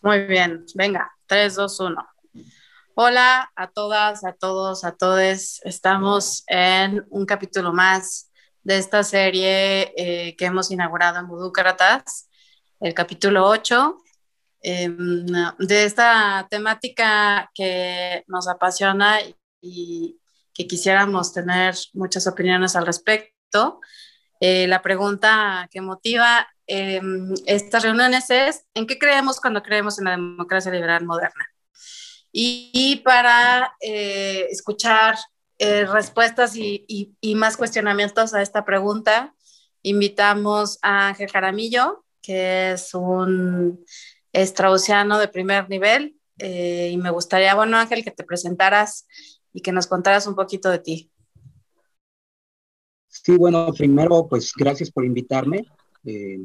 Muy bien, venga, 3, 2, 1. Hola a todas, a todos, a todes. Estamos en un capítulo más de esta serie eh, que hemos inaugurado en Budúcratas, el capítulo 8, eh, de esta temática que nos apasiona y que quisiéramos tener muchas opiniones al respecto. Eh, la pregunta que motiva eh, estas reuniones es, ¿en qué creemos cuando creemos en la democracia liberal moderna? Y, para eh, escuchar eh, respuestas y, y, y, más cuestionamientos a esta pregunta, invitamos a Ángel Jaramillo, que es un straussiano de primer nivel. y me gustaría, bueno, Ángel, que te presentaras y que nos contaras un poquito de ti. Sí, bueno, primero, pues gracias por invitarme. Eh,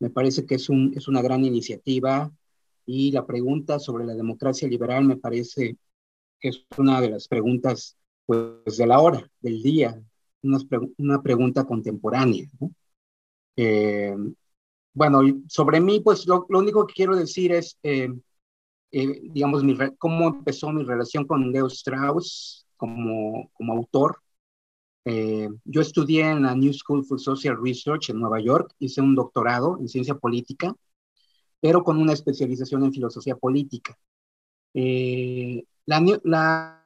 me parece que es, un, es una gran iniciativa y la pregunta sobre la democracia liberal me parece que es una de las preguntas pues, de la hora, del día, una, una pregunta contemporánea. Eh, bueno, sobre mí, pues lo, lo, único que quiero decir es, eh, eh, digamos, mi, cómo empezó mi relación con Leo Strauss como, como autor. Eh, yo estudié en la New School for Social Research en Nueva York, hice un doctorado en ciencia política, pero con una especialización en filosofía política. Eh, la, la,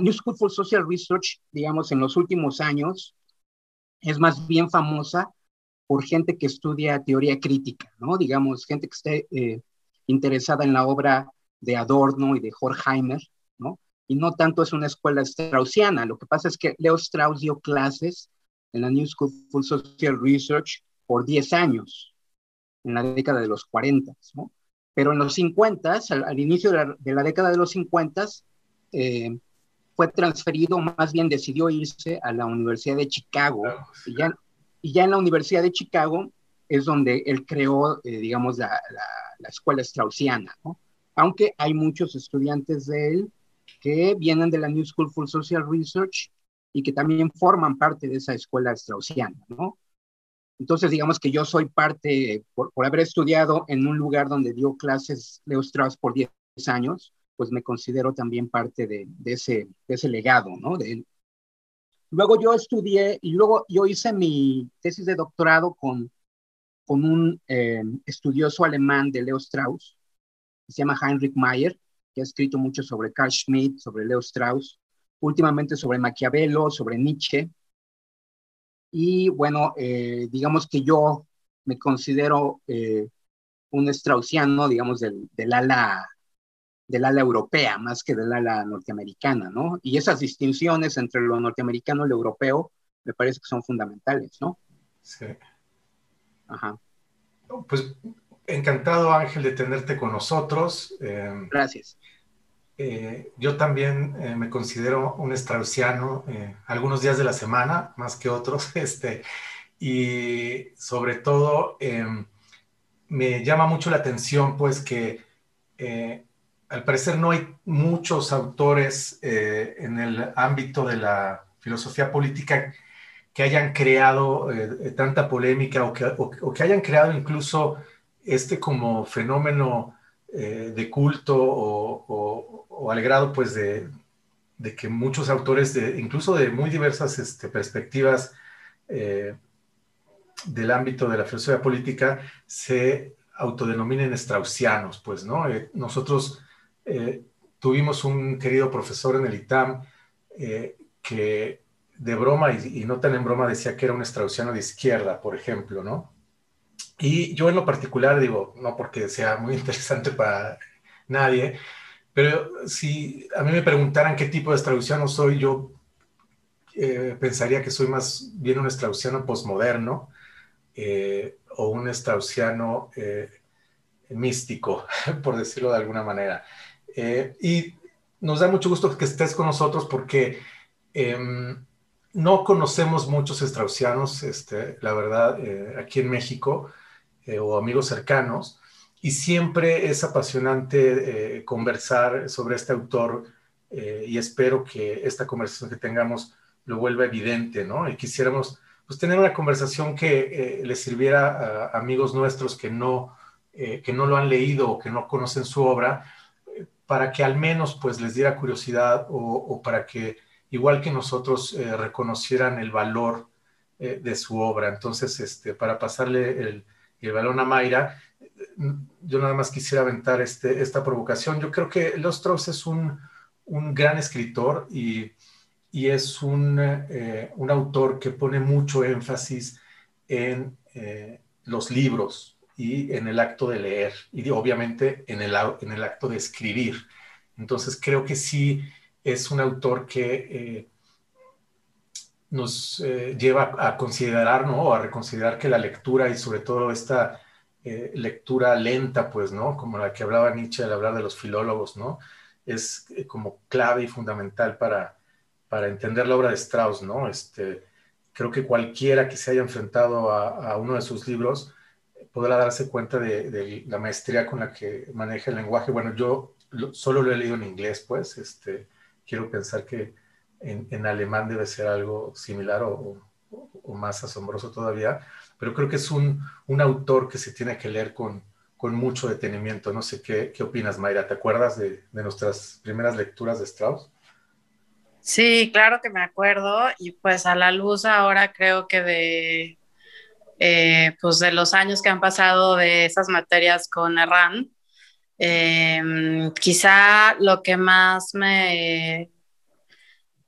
New School for Social Research, digamos, en los últimos años, es más bien famosa por gente que estudia teoría crítica, ¿no? Digamos, gente que esté eh, interesada en la obra de Adorno y de Horkheimer. Y no tanto es una escuela straussiana. Lo que pasa es que Leo Strauss dio clases en la New School for Social Research por 10 años, en la década de los 40, ¿no? Pero en los 50, al, al inicio de la, de la, década de los 50, eh, fue transferido, más bien decidió irse a la Universidad de Chicago. Y ya, y ya en la Universidad de Chicago es donde él creó, eh, digamos, la, la, la, escuela straussiana, ¿no? Aunque hay muchos estudiantes de él que vienen de la New School for Social Research y que también forman parte de esa escuela straussiana, ¿no? Entonces, digamos que yo soy parte, por, haber estudiado en un lugar donde dio clases Leo Strauss por 10 años, pues me considero también parte de, ese, legado, ¿no? Luego yo estudié y luego yo hice mi tesis de doctorado con, con un eh, estudioso alemán de Leo Strauss, que se llama Heinrich Mayer, que ha escrito mucho sobre Carl Schmitt, sobre Leo Strauss, últimamente sobre Maquiavelo, sobre Nietzsche. Y bueno, eh, digamos que yo me considero eh, un straussiano, digamos, del, del, ala, del ala europea, más que del ala norteamericana, ¿no? Y esas distinciones entre lo norteamericano y lo europeo me parece que son fundamentales, ¿no? Sí. Ajá. Pues encantado, Ángel, de tenerte con nosotros. Eh, Gracias. Eh, yo también eh, me considero un straussiano eh, algunos días de la semana, más que otros, este, y sobre todo em, me llama mucho la atención, pues, que eh, al parecer no hay muchos autores en el ámbito de la filosofía política que hayan creado tanta polémica o que, o, o que hayan creado incluso este como fenómeno eh, de culto o, al grado pues de, que muchos autores, de, incluso de muy diversas este, perspectivas eh, del ámbito de la filosofía política, se autodenominen straussianos, pues, ¿no? Eh, nosotros tuvimos un querido profesor en el ITAM que de broma y, y no tan en broma decía que era un straussiano de izquierda, por ejemplo, ¿no? Y yo en lo particular digo, no porque sea muy interesante para nadie, pero si a mí me preguntaran qué tipo de straussiano soy, yo eh, pensaría que soy más bien un straussiano posmoderno eh, o un straussiano eh, místico, por decirlo de alguna manera. Y nos da mucho gusto que estés con nosotros porque em, no conocemos muchos straussianos, este, la verdad, aquí en México eh, o amigos cercanos, y siempre es apasionante eh, conversar sobre este autor eh, y espero que esta conversación que tengamos lo vuelva evidente, ¿no? Y quisiéramos pues, tener una conversación que le sirviera a amigos nuestros que no que no lo han leído o que no conocen su obra, para que al menos pues les diera curiosidad o, para que igual que nosotros reconocieran el valor de su obra. Entonces, este, para pasarle el, el balón a Mayra, yo nada más quisiera aventar este, esta provocación. Yo creo que Strauss es un, gran escritor y, y es un, eh, un, autor que pone mucho énfasis en eh, los libros y en el acto de leer y obviamente en el, en el acto de escribir. Entonces creo que sí es un autor que eh, nos lleva a considerar, ¿no? A reconsiderar que la lectura y sobre todo esta eh, lectura lenta, pues, ¿no? Como la que hablaba Nietzsche al hablar de los filólogos, ¿no? Es eh, como clave y fundamental para, para entender la obra de Strauss, ¿no? Este, creo que cualquiera que se haya enfrentado a, uno de sus libros podrá darse cuenta de, la maestría con la que maneja el lenguaje. Bueno, yo solo lo he leído en inglés, pues, este, quiero pensar que en, alemán debe ser algo similar o, más asombroso todavía, pero creo que es un, un autor que se tiene que leer con, con mucho detenimiento. No sé qué, qué opinas, Mayra. ¿Te acuerdas de, de, nuestras primeras lecturas de Strauss? Sí, claro que me acuerdo. Y pues a la luz ahora creo que de, eh, pues de los años que han pasado de esas materias con Erran, eh, quizá lo que más me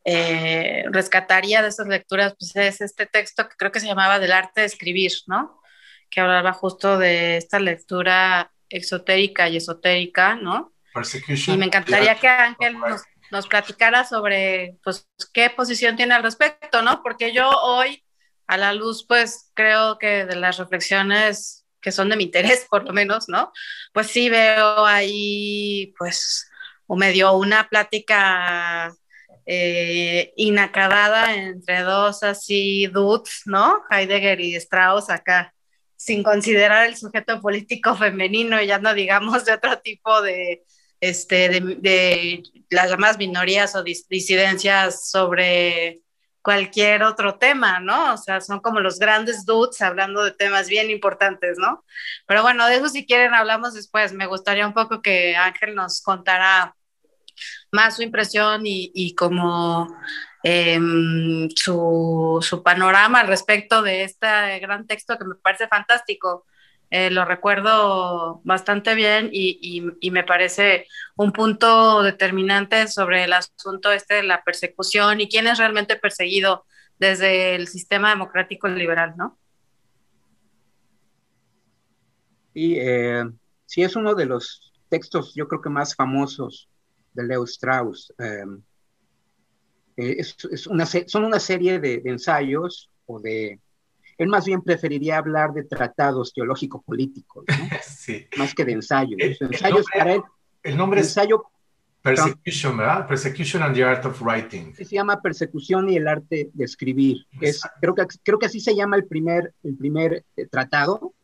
eh, rescataría de esas lecturas pues es este texto que creo que se llamaba Del arte de escribir, ¿no? Que hablaba justo de esta lectura exotérica y esotérica, ¿no? Y me encantaría que Ángel nos, nos, platicara sobre, pues, qué posición tiene al respecto, ¿no? Porque yo hoy, a la luz, pues, creo que de las reflexiones que son de mi interés, por lo menos, ¿no? Pues sí veo ahí, pues, o medio una plática eh, inacabada entre dos así dudes, ¿no? Heidegger y Strauss acá, sin considerar el sujeto político femenino, ya no digamos de otro tipo de, este, de, las demás minorías o disidencias sobre cualquier otro tema, ¿no? O sea, son como los grandes dudes hablando de temas bien importantes, ¿no? Pero bueno, de eso si quieren hablamos después. Me gustaría un poco que Ángel nos contara más su impresión y, como em, su, panorama al respecto de este gran texto que me parece fantástico. Eh, lo recuerdo bastante bien y, me parece un punto determinante sobre el asunto este de la persecución y quién es realmente perseguido desde el sistema democrático liberal, ¿no? Y eh, sí es uno de los textos, yo creo que más famosos de Leo Strauss. Em, eh, es, una, son una serie de, ensayos o de... Él más bien preferiría hablar de tratados teológico-políticos, más que de ensayos. El, ensayos nombre, para él. El nombre ensayo, es Persecution, ¿verdad? Persecution and the Art of Writing. Se llama Persecución y el arte de escribir. Es, creo, que, creo que así se llama el primer, el primer eh, tratado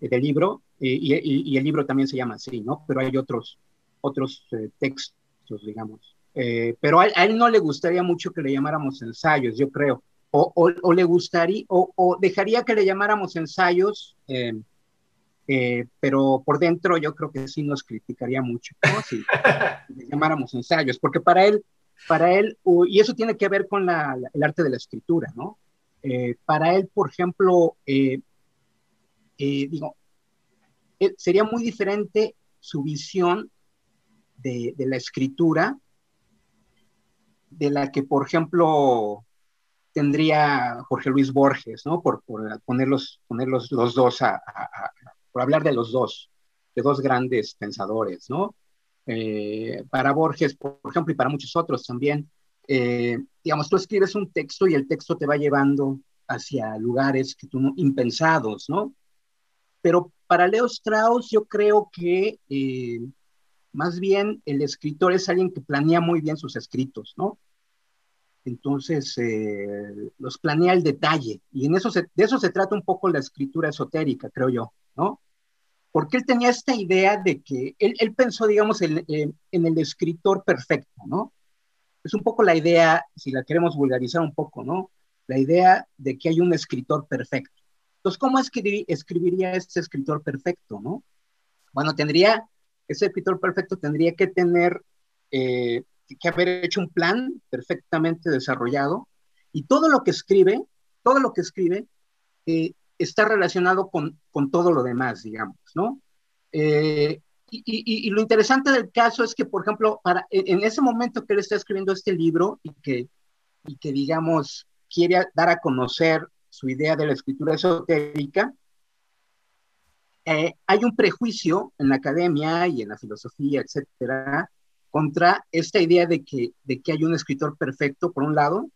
eh, del libro, y, y, el libro también se llama así, ¿no? Pero hay otros, otros eh, textos, digamos. Eh, pero a, él no le gustaría mucho que le llamáramos ensayos, yo creo. O, o, le gustaría, o, dejaría que le llamáramos ensayos, eh, pero por dentro yo creo que sí nos criticaría mucho, Si le llamáramos ensayos, porque para él, para él, y eso tiene que ver con la, el arte de la escritura, ¿no? para él, por ejemplo, digo, sería muy diferente su visión de, la escritura, de la que, por ejemplo, tendría Jorge Luis Borges, ¿no? Por, ponerlos, ponerlos los dos a, por hablar de los dos, de dos grandes pensadores, ¿no? Eh, para Borges, por ejemplo, y para muchos otros también, eh, digamos, tú escribes un texto y el texto te va llevando hacia lugares que tú impensados, ¿no? Pero para Leo Strauss yo creo que eh, más bien, el escritor es alguien que planea muy bien sus escritos, ¿no? Entonces, eh, los planea al detalle. Y en eso de eso se trata un poco la escritura esotérica, creo yo, ¿no? Porque él tenía esta idea de que él, pensó, digamos, en, el escritor perfecto, ¿no? Es un poco la idea, si la queremos vulgarizar un poco, ¿no? La idea de que hay un escritor perfecto. Entonces, ¿cómo escribiría este escritor perfecto, no? Bueno, tendría, ese escritor perfecto tendría que tener, eh, que haber hecho un plan perfectamente desarrollado y todo lo que escribe, todo lo que escribe, eh, está relacionado con, con, todo lo demás, digamos, ¿no? Eh, y, lo interesante del caso es que, por ejemplo, para, en ese momento que él está escribiendo este libro y que, y que, digamos, quiere dar a conocer su idea de la escritura esotérica, eh, hay un prejuicio en la academia y en la filosofía, etcétera, contra esta idea de que, de que hay un escritor perfecto, por un lado,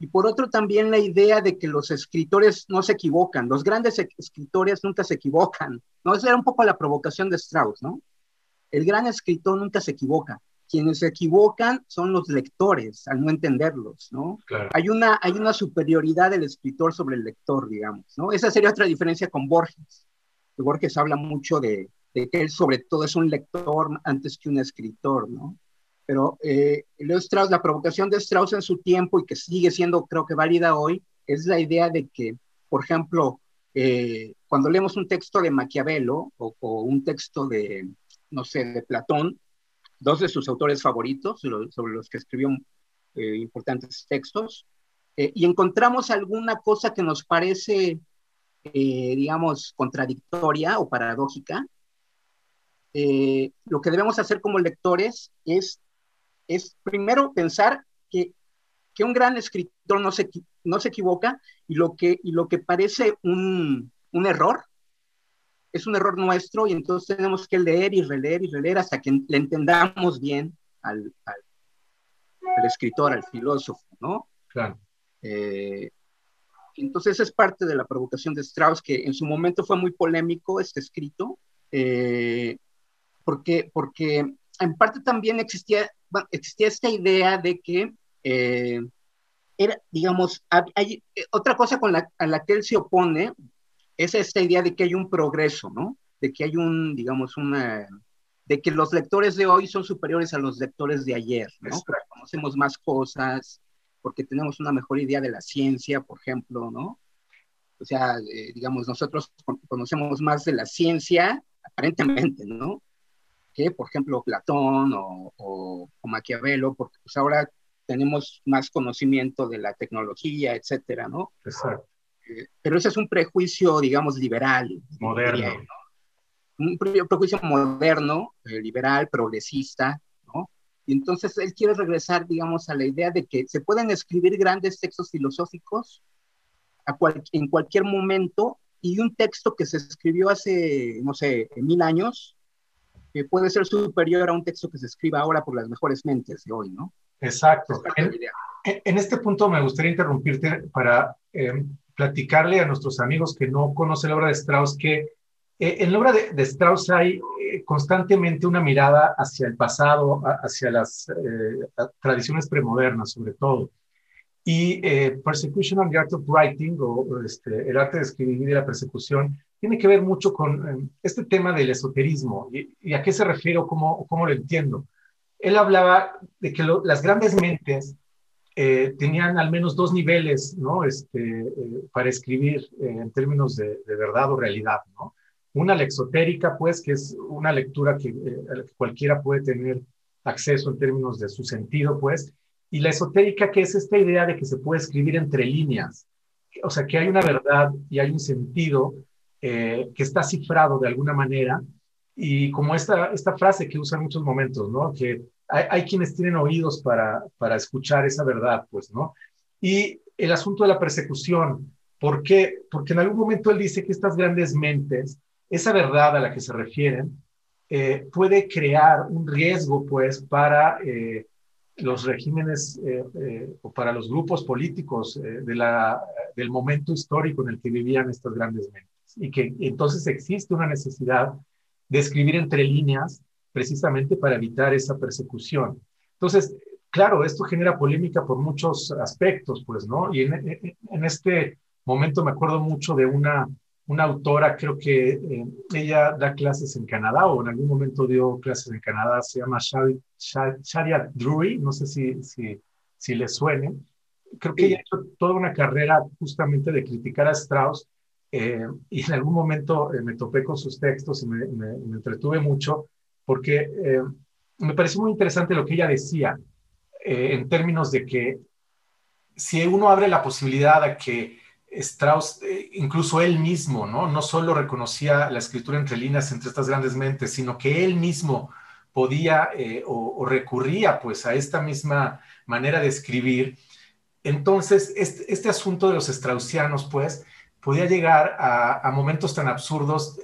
y por otro también la idea de que los escritores no se equivocan, los grandes escritores nunca se equivocan, ¿no? Esa era un poco la provocación de Strauss, ¿no? El gran escritor nunca se equivoca. Quienes se equivocan son los lectores, al no entenderlos, ¿no? Hay, una, hay una superioridad del escritor sobre el lector, digamos, ¿no? Esa sería otra diferencia con Borges. Borges habla mucho de, que él sobre todo es un lector antes que un escritor, ¿no? Pero eh, Strauss, la provocación de Strauss en su tiempo y que sigue siendo, creo que válida hoy, es la idea de que, por ejemplo, eh, cuando leemos un texto de Maquiavelo o, un texto de, no sé, de Platón, dos de sus autores favoritos, sobre los que escribió eh, importantes textos, y encontramos alguna cosa que nos parece, digamos, contradictoria o paradójica, lo que debemos hacer como lectores es es primero pensar que, que un gran escritor no se, no se equivoca y lo que, y lo que parece un, un error es un error nuestro y entonces tenemos que leer y releer y releer hasta que le entendamos bien al, al, escritor, al filósofo, ¿no? Claro. Eh, entonces es parte de la provocación de Strauss, que en su momento fue muy polémico este escrito, eh, porque, porque en parte también existía existía esta idea de que eh, era, digamos, hay, otra cosa con la, a la que él se opone es esta idea de que hay un progreso, ¿no? De que hay un, digamos, una, de que los lectores de hoy son superiores a los lectores de ayer, ¿no? Porque conocemos más cosas, porque tenemos una mejor idea de la ciencia, por ejemplo, ¿no? O sea, eh, digamos, nosotros conocemos más de la ciencia, aparentemente, ¿no? que, por ejemplo, Platón o, o, Maquiavelo, porque pues ahora tenemos más conocimiento de la tecnología, etcétera, ¿no? Exacto. Eh, pero ese es un prejuicio, digamos, liberal. Moderno. Un prejuicio moderno, eh, liberal, progresista, ¿no? Y entonces él quiere regresar, digamos, a la idea de que se pueden escribir grandes textos filosóficos a en cualquier momento y un texto que se escribió hace, no sé, mil años, que puede ser superior a un texto que se escriba ahora por las mejores mentes de hoy, ¿no? Exacto. En, este punto me gustaría interrumpirte para eh, platicarle a nuestros amigos que no conocen la obra de Strauss que eh, en la obra de, Strauss hay eh, constantemente una mirada hacia el pasado, hacia las tradiciones premodernas sobre todo. Y Persecution and the Art of Writing, o este, el arte de escribir y la persecución, tiene que ver mucho con eh, este tema del esoterismo. ¿Y, a qué se refiere o cómo, cómo, lo entiendo? Él hablaba de que las grandes mentes eh, tenían al menos dos niveles ¿no? este, eh, para escribir en términos de, verdad o realidad. Una, la exotérica, pues, que es una lectura que, que cualquiera puede tener acceso en términos de su sentido, pues, y la esotérica, que es esta idea de que se puede escribir entre líneas, o sea, que hay una verdad y hay un sentido eh, que está cifrado de alguna manera y como esta, esta frase que usa en muchos momentos, ¿no? Que hay, quienes tienen oídos para, para escuchar esa verdad, pues, ¿no? Y el asunto de la persecución, ¿por qué? Porque en algún momento él dice que estas grandes mentes, esa verdad a la que se refieren, eh, puede crear un riesgo, pues, para eh, los regímenes o para los grupos políticos de la, del momento histórico en el que vivían estas grandes mentes y que entonces existe una necesidad de escribir entre líneas precisamente para evitar esa persecución. Entonces, claro, esto genera polémica por muchos aspectos, pues, ¿no? Y en, este momento me acuerdo mucho de una, una autora, creo que eh, ella da clases en Canadá o en algún momento dio clases en Canadá, se llama Sharia Drury, no sé si, si, si le suene. Creo que ella ha hecho toda una carrera justamente de criticar a Strauss eh, y en algún momento eh, me topé con sus textos y me, me, entretuve mucho porque me pareció muy interesante lo que ella decía en términos de que si uno abre la posibilidad a que Strauss, incluso él mismo, ¿no? no solo reconocía la escritura entre líneas entre estas grandes mentes, sino que él mismo podía o, o, recurría pues a esta misma manera de escribir, entonces este, este asunto de los straussianos pues podía llegar a, momentos tan absurdos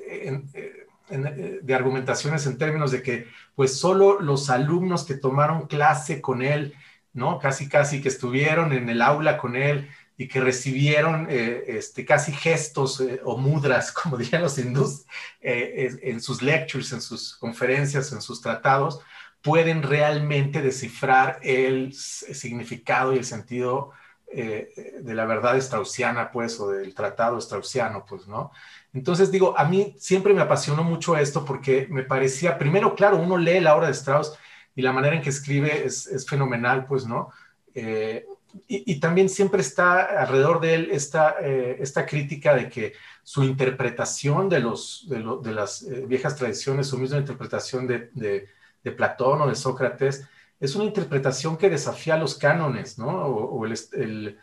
de argumentaciones en términos de que pues solo los alumnos que tomaron clase con él, ¿no? Casi, casi que estuvieron en el aula con él y que recibieron eh, este, casi gestos eh, o mudras, como dirían los hindús, eh, en sus lectures, en sus conferencias, en sus tratados, pueden realmente descifrar el significado y el sentido eh, de la verdad straussiana, pues, o del tratado straussiano, pues, ¿no? Entonces, digo, a mí siempre me apasionó mucho esto porque me parecía, primero, claro, uno lee la obra de Strauss y la manera en que escribe es, fenomenal, pues, ¿no? Eh, y, también siempre está alrededor de él esta, eh, esta crítica de que su interpretación de, los, de, las viejas tradiciones, su misma interpretación de, de Platón o de Sócrates, es una interpretación que desafía los cánones, ¿no? O, el,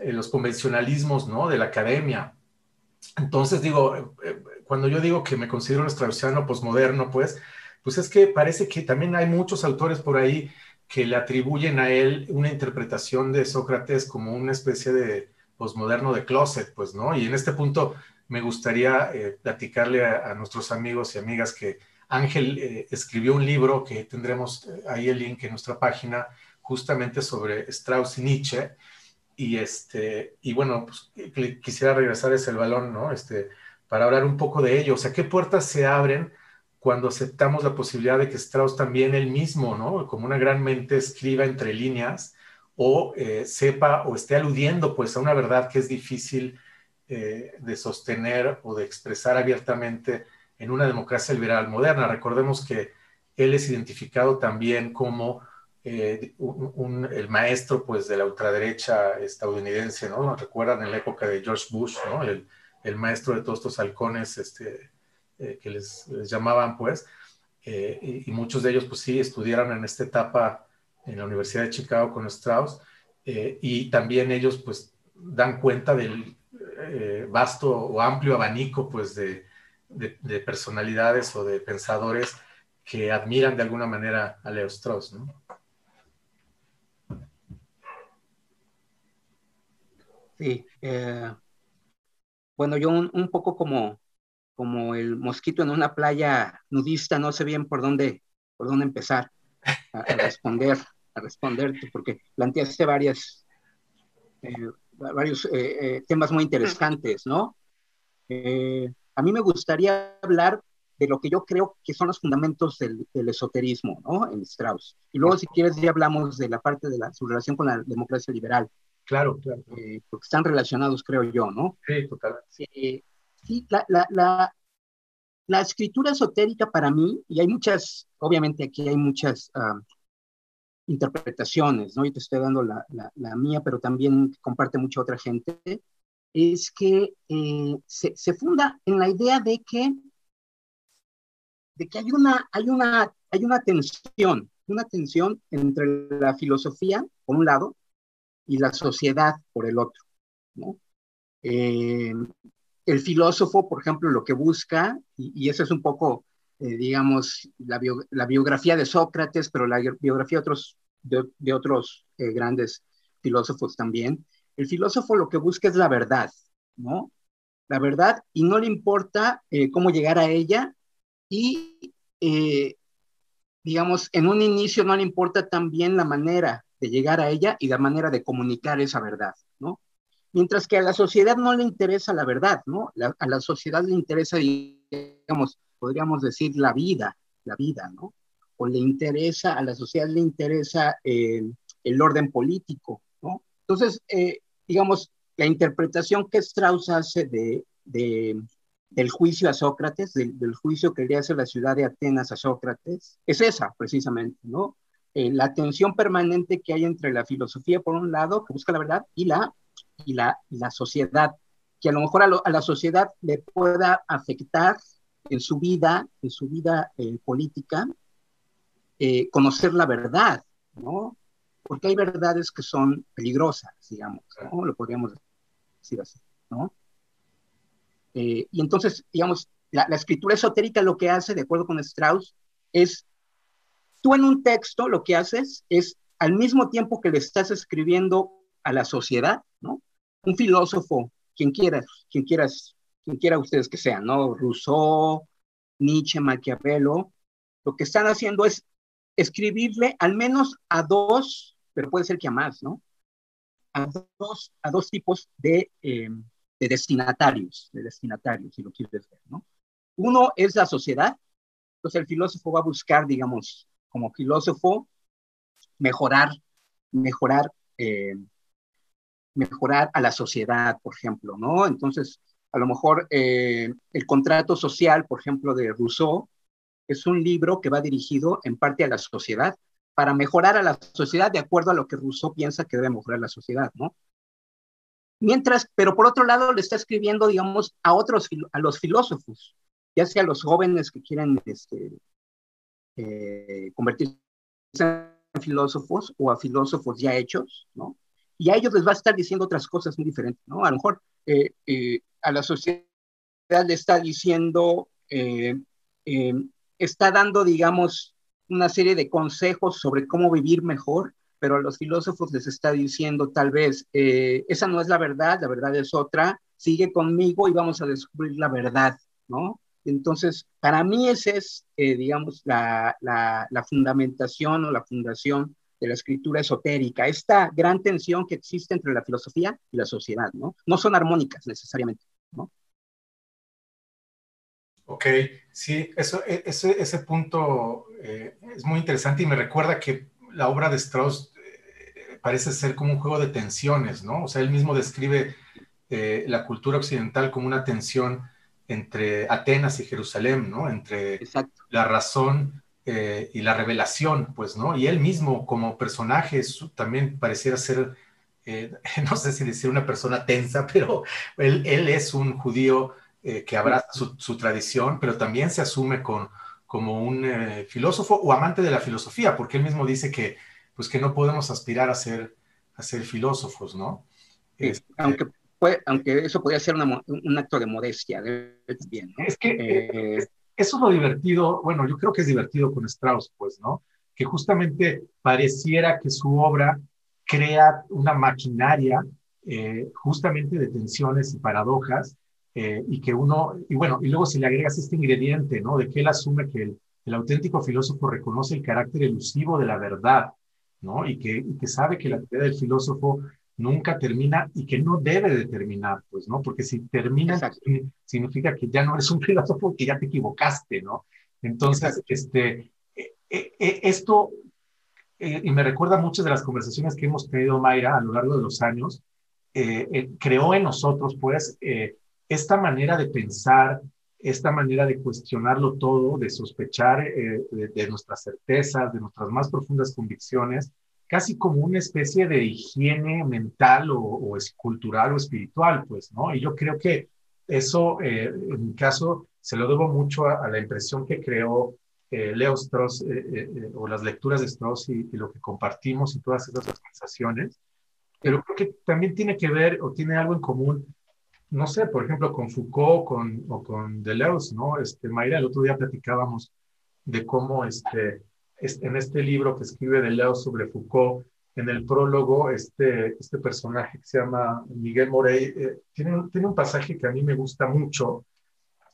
los convencionalismos, ¿no? De la academia. Entonces, digo, eh, eh, cuando yo digo que me considero un estraussiano posmoderno, pues, pues es que parece que también hay muchos autores por ahí que le atribuyen a él una interpretación de Sócrates como una especie de posmoderno de closet, pues, ¿no? Y en este punto me gustaría eh, platicarle a, nuestros amigos y amigas que Ángel eh, escribió un libro que tendremos eh, ahí el link en nuestra página, justamente sobre Strauss y Nietzsche. Y, este, y bueno, pues, quisiera regresar ese balón, ¿no? Este, para hablar un poco de ello. O sea, ¿qué puertas se abren cuando aceptamos la posibilidad de que Strauss también él mismo, ¿no? Como una gran mente escriba entre líneas o eh, sepa o esté aludiendo pues a una verdad que es difícil de sostener o de expresar abiertamente en una democracia liberal moderna. Recordemos que él es identificado también como eh, el maestro pues, de la ultraderecha estadounidense, ¿no? Recuerdan en la época de George Bush, ¿no? El, maestro de todos estos halcones este, eh, que les, llamaban, pues, eh, y, muchos de ellos, pues sí, estudiaron en esta etapa en la Universidad de Chicago con Strauss, y también ellos, pues, dan cuenta del vasto o amplio abanico, pues, de, de, personalidades o de pensadores que admiran de alguna manera a Leo Strauss, ¿no? Sí, eh, bueno, yo un, poco como, como el mosquito en una playa nudista, no sé bien por dónde, por dónde empezar a, responder, a responderte, porque planteaste varias, eh, varios eh, temas muy interesantes, ¿no? a mí me gustaría hablar de lo que yo creo que son los fundamentos del, esoterismo, ¿no? En Strauss. Y luego, si quieres, ya hablamos de la parte de la, su relación con la democracia liberal. Claro, claro. Eh, porque están relacionados, creo yo, ¿no? Sí, total. Sí, la, la, la, escritura esotérica para mí, y hay muchas, obviamente aquí hay muchas interpretaciones, ¿no? Y te estoy dando la, mía, pero también comparte mucha otra gente es que eh, se, funda en la idea de que, de que hay, una, hay, una, hay una tensión, una tensión entre la filosofía, por un lado, y la sociedad, por el otro. Eh, el filósofo, por ejemplo, lo que busca, y, eso es un poco, eh, digamos, la, biografía de Sócrates, pero la biografía de otros, de otros grandes filósofos también, el filósofo lo que busca es la verdad, ¿no? La verdad y no le importa eh, cómo llegar a ella y, eh, digamos, en un inicio no le importa también la manera de llegar a ella y la manera de comunicar esa verdad, ¿no? Mientras que a la sociedad no le interesa la verdad, ¿no? a la sociedad le interesa, digamos, podríamos decir la vida, la vida, ¿no? O le interesa, a la sociedad le interesa eh, el orden político, ¿no? Entonces, digamos, la interpretación que Strauss hace de, del juicio a Sócrates, del, juicio que le hace la ciudad de Atenas a Sócrates, es esa precisamente, ¿no? Eh, la tensión permanente que hay entre la filosofía, por un lado, que busca la verdad, y la, y la, la sociedad, que a lo mejor a, la sociedad le pueda afectar en su vida, en su vida eh, política, eh, conocer la verdad, ¿no? Porque hay verdades que son peligrosas, digamos, ¿no? Lo podríamos decir así, ¿no? Eh, y entonces, digamos, la, la, escritura esotérica lo que hace, de acuerdo con Strauss, es, tú en un texto lo que haces es, al mismo tiempo que le estás escribiendo a la sociedad. Un filósofo quien quiera, quien quieras, quien quiera ustedes que sean, ¿no? Rousseau, Nietzsche, Maquiavelo, lo que están haciendo es escribirle al menos a dos, pero puede ser que a más, ¿no? A dos, a dos tipos de, eh, de destinatarios, de destinatarios, si lo quieres ver, ¿no? Uno es la sociedad, entonces el filósofo va a buscar, digamos, como filósofo, mejorar, mejorar eh, mejorar a la sociedad, por ejemplo, ¿no? Entonces, a lo mejor eh, el contrato social, por ejemplo, de Rousseau, es un libro que va dirigido en parte a la sociedad, para mejorar a la sociedad de acuerdo a lo que Rousseau piensa que debe mejorar la sociedad, ¿no? Mientras, pero por otro lado, le está escribiendo, digamos, a otros, a los filósofos, ya sea a los jóvenes que quieren este, eh, convertirse en filósofos o a filósofos ya hechos, ¿no? Y a ellos les va a estar diciendo otras cosas muy diferentes, ¿no? A lo mejor eh, eh, a la sociedad le está diciendo, eh, está dando, digamos, una serie de consejos sobre cómo vivir mejor, pero a los filósofos les está diciendo tal vez, esa no es la verdad, la verdad es otra, sigue conmigo y vamos a descubrir la verdad, ¿no? Entonces, para mí esa es, digamos, la, la, la fundamentación o la fundación de la escritura esotérica, esta gran tensión que existe entre la filosofía y la sociedad, ¿no? No son armónicas necesariamente, ¿no? Ok, sí, eso, e, ese, ese punto eh, es muy interesante y me recuerda que la obra de Strauss eh, parece ser como un juego de tensiones, ¿no? O sea, él mismo describe eh, la cultura occidental como una tensión entre Atenas y Jerusalén, ¿no? Entre la razón eh, y la revelación, pues, ¿no? Y él mismo como personaje también pareciera ser, eh, no sé si decir una persona tensa, pero él, él es un judío eh, que abraza su, tradición, pero también se asume con, como un filósofo o amante de la filosofía, porque él mismo dice que, pues, que no podemos aspirar a ser, a ser filósofos, ¿no? Este, aunque, aunque eso podría ser un acto de modestia también, ¿no? Es que eso es lo divertido, bueno, yo creo que es divertido con Strauss, pues, ¿no? Que justamente pareciera que su obra crea una maquinaria eh, justamente de tensiones y paradojas, eh, y que uno, y bueno, y luego si le agregas este ingrediente, ¿no? De que él asume que el, el auténtico filósofo reconoce el carácter elusivo de la verdad, ¿no? Y que, y que sabe que la teoría del filósofo nunca termina y que no debe de terminar, pues, ¿no? Porque si termina, significa que ya no eres un filósofo, que ya te equivocaste, ¿no? Entonces, este, e, e, e, esto, eh, y me recuerda muchas de las conversaciones que hemos tenido, Mayra, a lo largo de los años, eh, eh, creó en nosotros, pues, esta manera de pensar, esta manera de cuestionarlo todo, de sospechar de, de nuestras certezas, de nuestras más profundas convicciones, casi como una especie de higiene mental o, o cultural o espiritual, pues, ¿no? Y yo creo que eso, eh, en mi caso, se lo debo mucho a, la impresión que creó eh, Leo Strauss eh, o las lecturas de Strauss y, lo que compartimos y todas esas sensaciones. Pero creo que también tiene que ver o tiene algo en común, no sé, por ejemplo, con Foucault con, o con Deleuze, ¿no? Este, Mayra, el otro día platicábamos de cómo este, en este libro que escribe de Leo sobre Foucault, en el prólogo, este, este personaje que se llama Miguel Morey, eh, tiene, tiene un pasaje que a mí me gusta mucho,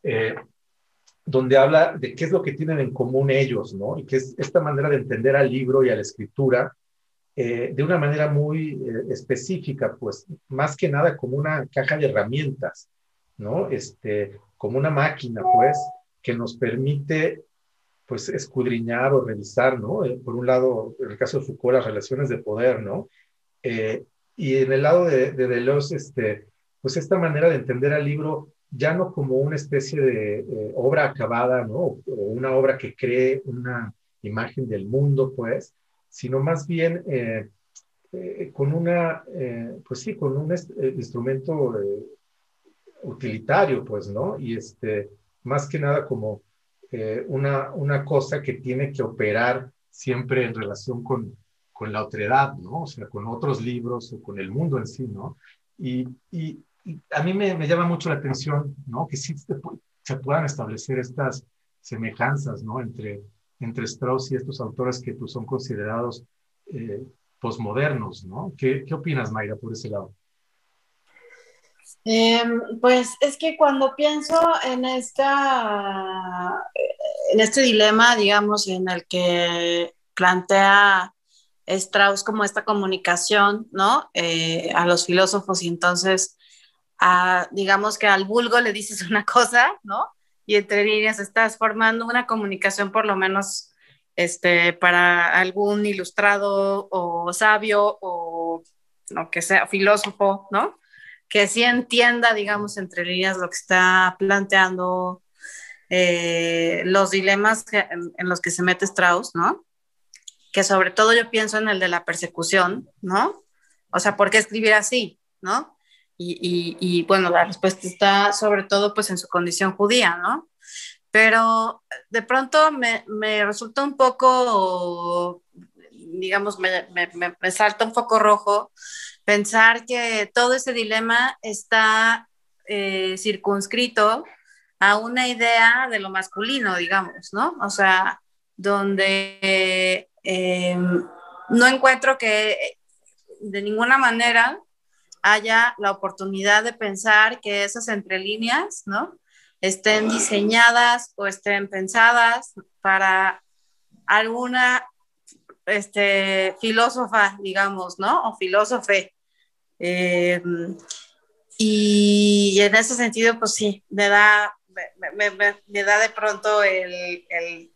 eh, donde habla de qué es lo que tienen en común ellos, ¿no? Y que es esta manera de entender al libro y a la escritura eh, de una manera muy específica, pues más que nada como una caja de herramientas, ¿no? Este, como una máquina, pues, que nos permite pues escudriñar o revisar, ¿no? Eh, por un lado, en el caso de Foucault, las relaciones de poder, ¿no? Eh, y en el lado de, de Deleuze, este, pues esta manera de entender al libro ya no como una especie de eh, obra acabada, ¿no? O, una obra que cree una imagen del mundo, pues, sino más bien con una, pues sí, con un instrumento utilitario, pues, ¿no? Y este, más que nada como eh, una, una cosa que tiene que operar siempre en relación con, con la otredad, ¿no? O sea, con otros libros o con el mundo en sí, ¿no? Y, y, a mí me, me, llama mucho la atención, ¿no? Que sí se, se puedan establecer estas semejanzas, ¿no? Entre, entre Strauss y estos autores que pues, son considerados eh, posmodernos, ¿no? ¿Qué, ¿Qué opinas, Mayra, por ese lado? Eh, pues es que cuando pienso en esta, en este dilema, digamos, en el que plantea Strauss como esta comunicación, ¿no? Eh, a los filósofos y entonces, a, digamos que al vulgo le dices una cosa, ¿no? Y entre líneas estás formando una comunicación por lo menos este, para algún ilustrado o sabio o lo que sea, filósofo, ¿no? Que sí entienda, digamos, entre líneas lo que está planteando, eh, los dilemas en, los que se mete Strauss, ¿no? Que sobre todo yo pienso en el de la persecución, ¿no? O sea, ¿por qué escribir así, ¿no? Y, y, bueno, la respuesta está sobre todo pues en su condición judía, ¿no? Pero de pronto me, me resulta un poco, digamos, me, me, me salta un foco rojo pensar que todo ese dilema está eh, circunscrito a una idea de lo masculino, digamos, ¿no? O sea, donde eh, no encuentro que de ninguna manera haya la oportunidad de pensar que esas entrelíneas, ¿no? Estén diseñadas o estén pensadas para alguna este, filósofa, digamos, ¿no? O filósofe. Eh, y en ese sentido, pues sí, me da, me, me, me da de pronto el, el,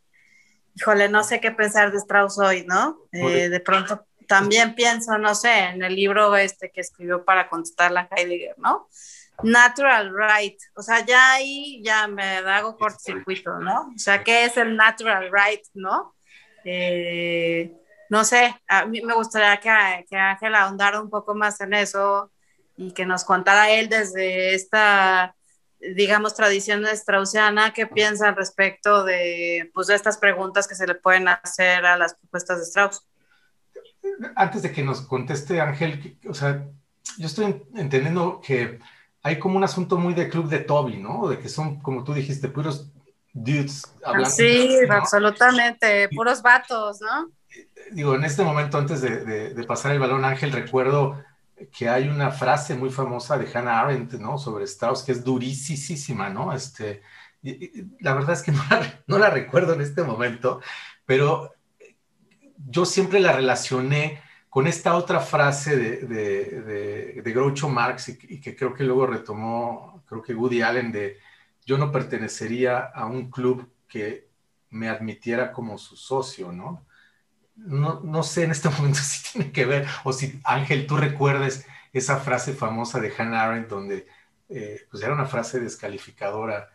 híjole, no sé qué pensar de Strauss hoy, ¿no? Eh, de pronto también pienso, no sé, en el libro este que escribió para contestar a Heidegger, ¿no? Natural right, o sea, ya ahí ya me hago cortocircuito, ¿no? O sea, ¿qué es el natural right, no? Eh, no sé, a mí me gustaría que, que Ángel ahondara un poco más en eso y que nos contara él desde esta, digamos, tradición straussiana, qué piensa al respecto de, pues, de estas preguntas que se le pueden hacer a las propuestas de Strauss. Antes de que nos conteste Ángel, o sea, yo estoy entendiendo que hay como un asunto muy de club de Toby, ¿no? De que son, como tú dijiste, puros dudes hablando. Sí, absolutamente, puros vatos, ¿no? Digo, en este momento, antes de, pasar el balón, Ángel, recuerdo que hay una frase muy famosa de Hannah Arendt, ¿no? Sobre Strauss, que es durísima, ¿no? Este, la verdad es que no la, no la recuerdo en este momento, pero yo siempre la relacioné con esta otra frase de, de, de, Groucho Marx y, y, que creo que luego retomó, creo que Woody Allen, de yo no pertenecería a un club que me admitiera como su socio, ¿no? No, no sé en este momento si tiene que ver, o si Ángel, tú recuerdes esa frase famosa de Hannah Arendt, donde eh, pues era una frase descalificadora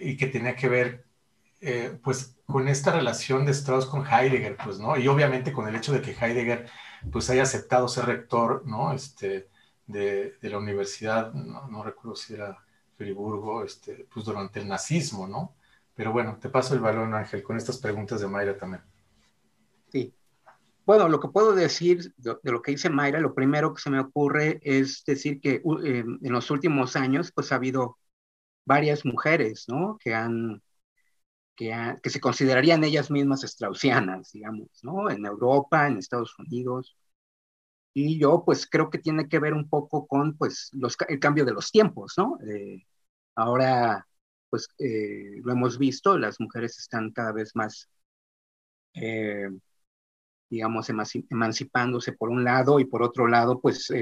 y que tenía que ver eh, pues con esta relación de Strauss con Heidegger, pues, ¿no? Y obviamente con el hecho de que Heidegger pues haya aceptado ser rector, ¿no? Este, de, la universidad, no, no recuerdo si era Friburgo, este, pues durante el nazismo, ¿no? Pero bueno, te paso el balón, Ángel, con estas preguntas de Mayra también. Sí. Bueno, lo que puedo decir de, lo que dice Mayra, lo primero que se me ocurre es decir que eh, en los últimos años, pues ha habido varias mujeres, ¿no? Que han, que, que se considerarían ellas mismas straussianas, digamos, ¿no? En Europa, en Estados Unidos, y yo pues creo que tiene que ver un poco con pues los, el cambio de los tiempos, ¿no? Eh, ahora pues eh, lo hemos visto, las mujeres están cada vez más, eh, digamos, emancipándose por un lado y por otro lado pues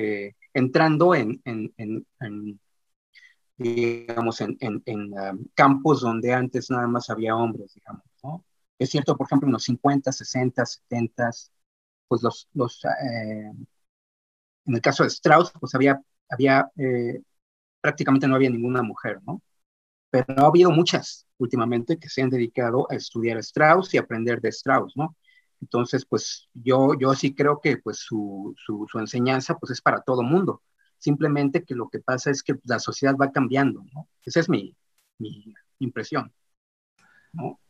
entrando en, en, digamos, en, um, campos donde antes nada más había hombres, digamos, ¿no? Es cierto, por ejemplo, en los 50, 60, 70, pues los, los en el caso de Strauss, pues había, había eh, prácticamente no había ninguna mujer, ¿no? Pero ha habido muchas últimamente que se han dedicado a estudiar a Strauss y aprender de Strauss, ¿no? Entonces, pues yo, yo sí creo que pues su, su, enseñanza pues es para todo mundo. simplemente que lo que pasa es que la sociedad va cambiando, ¿no? Esa es mi, mi impresión.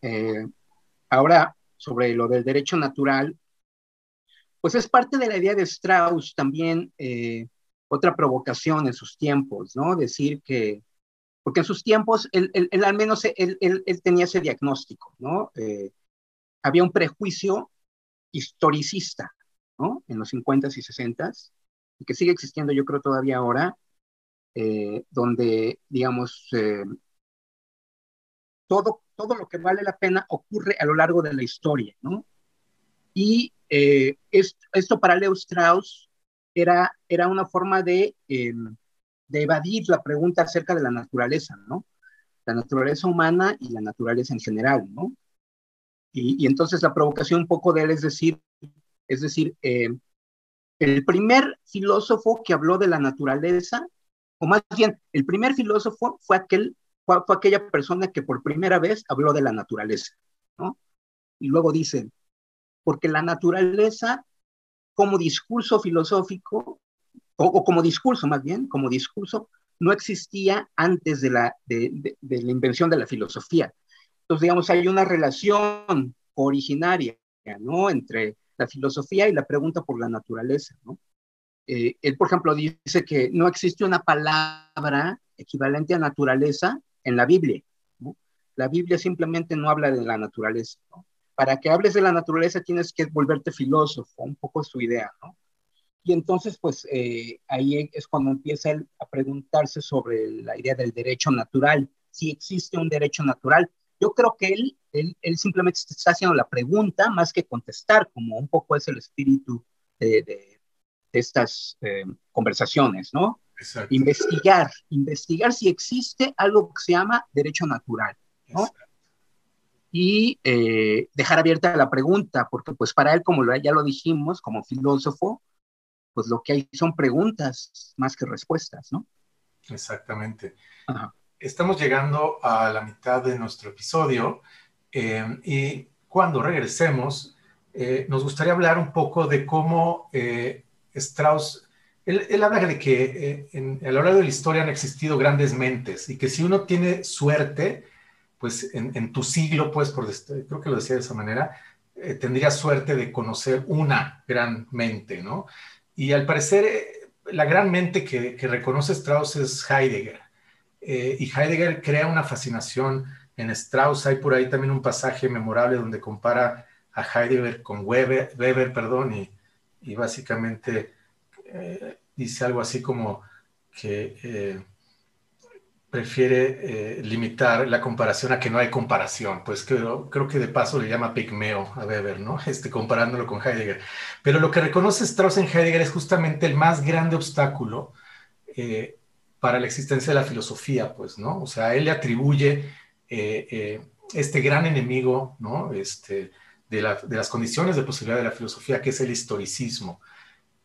Eh, ahora, sobre lo del derecho natural, pues es parte de la idea de Strauss también, eh, otra provocación en sus tiempos, ¿no? Decir que, porque en sus tiempos, él, al menos él, tenía ese diagnóstico, ¿no? Eh, había un prejuicio historicista, ¿no? En los 50s y 60s, y que sigue existiendo yo creo todavía ahora, eh, donde, digamos, todo, todo lo que vale la pena ocurre a lo largo de la historia, ¿no? Y eh, esto para Leo Strauss era, era una forma de, em, de evadir la pregunta acerca de la naturaleza, ¿no? La naturaleza humana y la naturaleza en general, ¿no? Y, entonces la provocación un poco de él es decir, es decir, em, el primer filósofo que habló de la naturaleza, o más bien, el primer filósofo fue aquel, fue, aquella persona que por primera vez habló de la naturaleza, ¿no? Y luego dice, porque la naturaleza como discurso filosófico, o, como discurso más bien, como discurso, no existía antes de la, de, la invención de la filosofía. Entonces, digamos, hay una relación originaria, ¿no? Entre la filosofía y la pregunta por la naturaleza. Eh, él, por ejemplo, dice que no existe una palabra equivalente a naturaleza en la Biblia. La Biblia simplemente no habla de la naturaleza. Para que hables de la naturaleza tienes que volverte filósofo, un poco su idea, ¿no? Y entonces, pues eh, ahí es cuando empieza él a preguntarse sobre la idea del derecho natural, si existe un derecho natural. Yo creo que él, él, él simplemente está haciendo la pregunta más que contestar, como un poco es el espíritu de, de, estas eh, conversaciones, ¿no? Exacto. Investigar, investigar si existe algo que se llama derecho natural, ¿no? Y eh, dejar abierta la pregunta, porque pues para él, como ya lo dijimos, como filósofo, pues lo que hay son preguntas más que respuestas, ¿no? Exactamente. Estamos llegando a la mitad de nuestro episodio eh, y cuando regresemos, eh, nos gustaría hablar un poco de cómo Strauss, él, habla de que a lo largo de la historia han existido grandes mentes y que si uno tiene suerte, pues en, tu siglo, pues, por, creo que lo decía de esa manera, eh, tendrías suerte de conocer una gran mente, ¿no? Y al parecer, eh, la gran mente que, reconoce Strauss es Heidegger. Eh, y Heidegger crea una fascinación en Strauss. Hay por ahí también un pasaje memorable donde compara a Heidegger con Weber, Weber perdón, y, y básicamente dice algo así como que prefiere eh, limitar la comparación a que no hay comparación. Pues creo, creo que de paso le llama pigmeo a Weber, ¿no? Este, comparándolo con Heidegger. Pero lo que reconoce Strauss en Heidegger es justamente el más grande obstáculo eh, para la existencia de la filosofía, pues, ¿no? O sea, él le atribuye eh, este gran enemigo, ¿no? Este, de, de, las condiciones de posibilidad de la filosofía, que es el historicismo.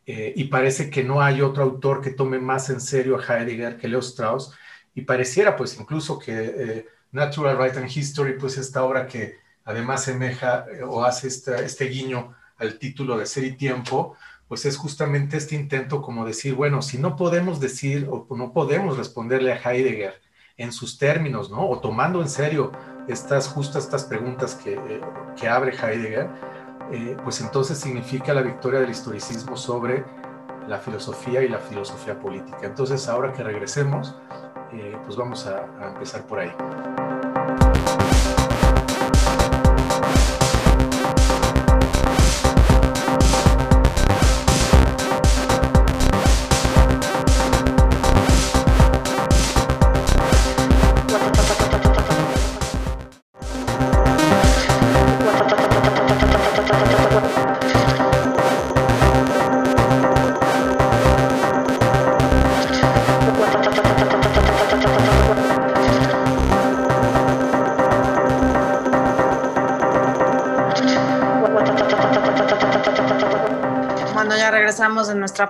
y parece que no hay otro autor que tome más en serio a Heidegger que Leo Strauss, y pareciera pues incluso que eh, Natural Right and History, pues esta obra que además semeja eh, o hace este guiño al título de Ser y Tiempo, pues es justamente este intento como decir, bueno, si no podemos decir o no podemos responderle a Heidegger en sus términos, ¿no? O tomando en serio estas justas estas preguntas que, eh, que abre Heidegger, pues entonces significa la victoria del historicismo sobre la filosofía y la filosofía política. Entonces, ahora que regresemos, eh, pues vamos a, a empezar por ahí.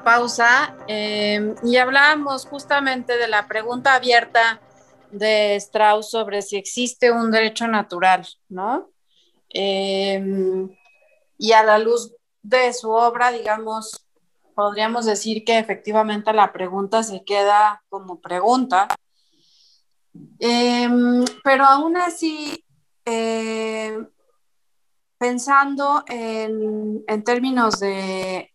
Pausa em, y hablábamos justamente de la pregunta abierta de Strauss sobre si existe un derecho natural, ¿no? Em, y a la luz de su obra, digamos, podríamos decir que efectivamente la pregunta se queda como pregunta, em, pero aún así, pensando en, en, términos de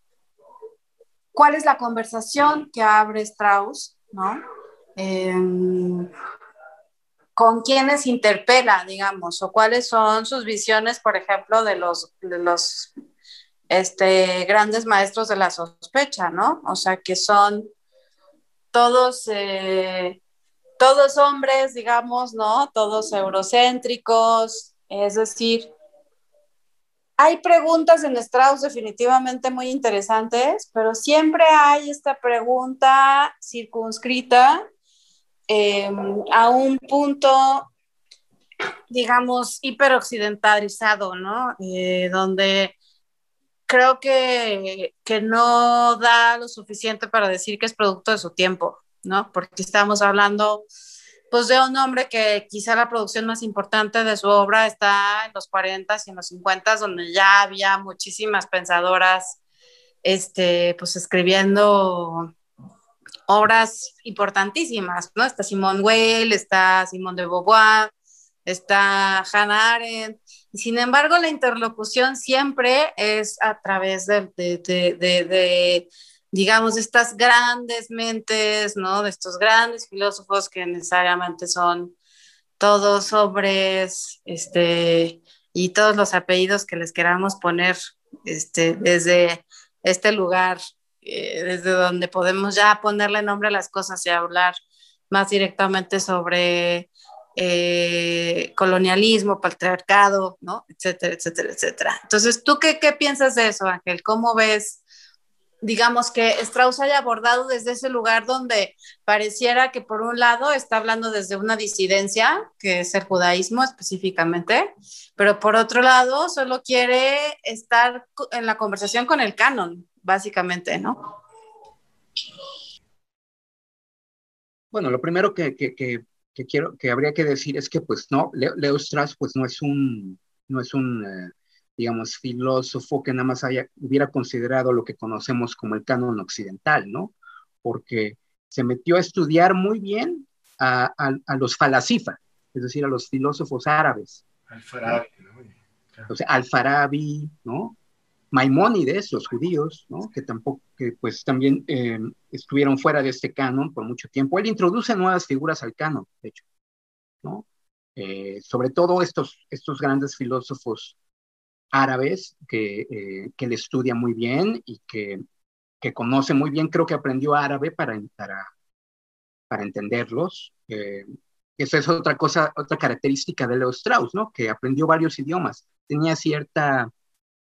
cuál es la conversación que abre Strauss, ¿no? Em, con quienes interpela, digamos, o cuáles son sus visiones, por ejemplo, de los, los este, grandes maestros de la sospecha, ¿no? O sea, que son todos, eh, todos hombres, digamos, ¿no? Todos eurocéntricos, es decir, hay preguntas en Strauss definitivamente muy interesantes, pero siempre hay esta pregunta circunscrita Em, a un punto, digamos, hiperoccidentalizado, ¿no? Eh, donde creo que, que no da lo suficiente para decir que es producto de su tiempo, ¿no? Porque estamos hablando pues de un hombre que quizá la producción más importante de su obra está en los 40 y en los 50, donde ya había muchísimas pensadoras este, pues escribiendo obras importantísimas, ¿no? Está Simone Weil, está Simone de Beauvoir, está Hannah Arendt, y sin embargo la interlocución siempre es a través de, de, de, de digamos, estas grandes mentes, ¿no? De estos grandes filósofos que necesariamente son todos hombres, este, y todos los apellidos que les queramos poner, este, desde este lugar eh, desde donde podemos ya ponerle nombre a las cosas y hablar más directamente sobre eh, colonialismo, patriarcado, ¿no? Etcétera, etcétera, etcétera. Entonces, ¿tú qué, qué piensas de eso, Ángel? ¿Cómo ves, digamos, que Strauss haya abordado desde ese lugar donde pareciera que por un lado está hablando desde una disidencia, que es el judaísmo específicamente, pero por otro lado solo quiere estar en la conversación con el canon, básicamente, ¿no? Bueno, lo primero que, quiero, que habría que decir es que, pues, no, Leo, Strauss, pues, no es un, no es un, eh, digamos, filósofo que nada más haya, hubiera considerado lo que conocemos como el canon occidental, ¿no? Porque se metió a estudiar muy bien a, los falasifa, es decir, a los filósofos árabes. Al-Farabi, ¿no? O sea, Al-Farabi, ¿no? Maimónides, los judíos, ¿no? que tampoco, que pues también eh, estuvieron fuera de este canon por mucho tiempo. Él introduce nuevas figuras al canon, de hecho, ¿no? Eh, sobre todo estos, estos grandes filósofos árabes que, eh, que él estudia muy bien y que, que, conoce muy bien, creo que aprendió árabe para, para, para entenderlos. esa es otra cosa, otra característica de Leo Strauss, ¿no? Que aprendió varios idiomas, tenía cierta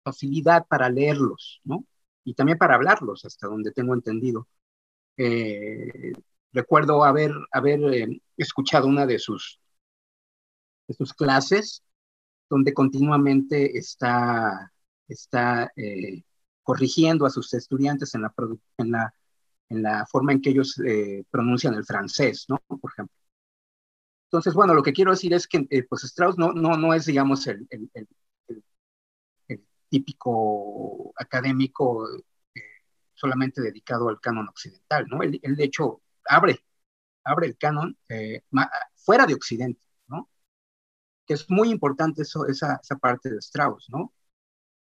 facilidad para leerlos, ¿no? Y también para hablarlos, hasta donde tengo entendido. Eh, recuerdo haber, haber eh, escuchado una de sus, de sus clases donde continuamente está, está eh, corrigiendo a sus estudiantes en la, en la, en la forma en que ellos pronuncian el francés, ¿no? Por ejemplo. Entonces, bueno, lo que quiero decir es que pues Strauss no, no, no es, digamos, el, el, típico académico eh, solamente dedicado al canon occidental, ¿no? Él, de hecho abre, abre el canon eh, fuera de Occidente. Que es muy importante eso, esa, esa parte de Strauss, ¿no?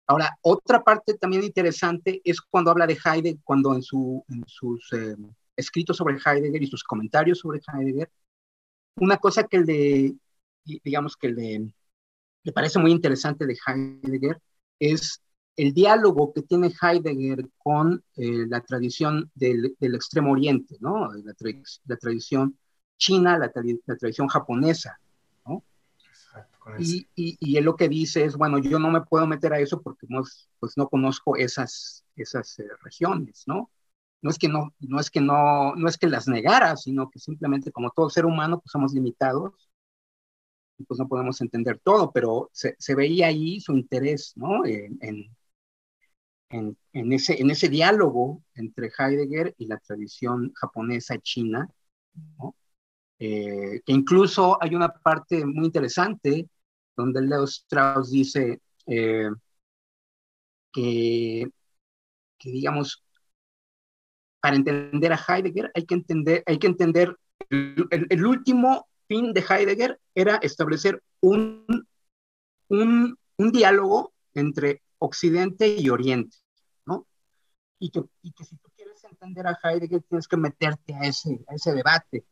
Ahora, otra parte también interesante es cuando habla de Heidegger, cuando en, su, en sus eh, escritos sobre Heidegger y sus comentarios sobre Heidegger, una cosa que le, digamos que le, le parece muy interesante de Heidegger es el diálogo que tiene Heidegger con eh, la tradición del, extremo oriente, ¿no? La, tradición china, la, tradición japonesa. Y, y, él lo que dice es, bueno, yo no me puedo meter a eso porque no, pues no conozco esas, esas eh, regiones, ¿no? No es que no, no es que no, no es que las negara, sino que simplemente como todo ser humano, pues somos limitados pues no podemos entender todo, pero se, veía ahí su interés, ¿no? En, en, ese, en ese diálogo entre Heidegger y la tradición japonesa china, ¿no? Eh, que incluso hay una parte muy interesante donde Leo Strauss dice eh, que, digamos, para entender a Heidegger hay que entender, hay que entender el, último fin de Heidegger era establecer un, un, un, diálogo entre Occidente y Oriente, ¿no? Y que, y que, si tú quieres entender a Heidegger tienes que meterte a ese, a ese debate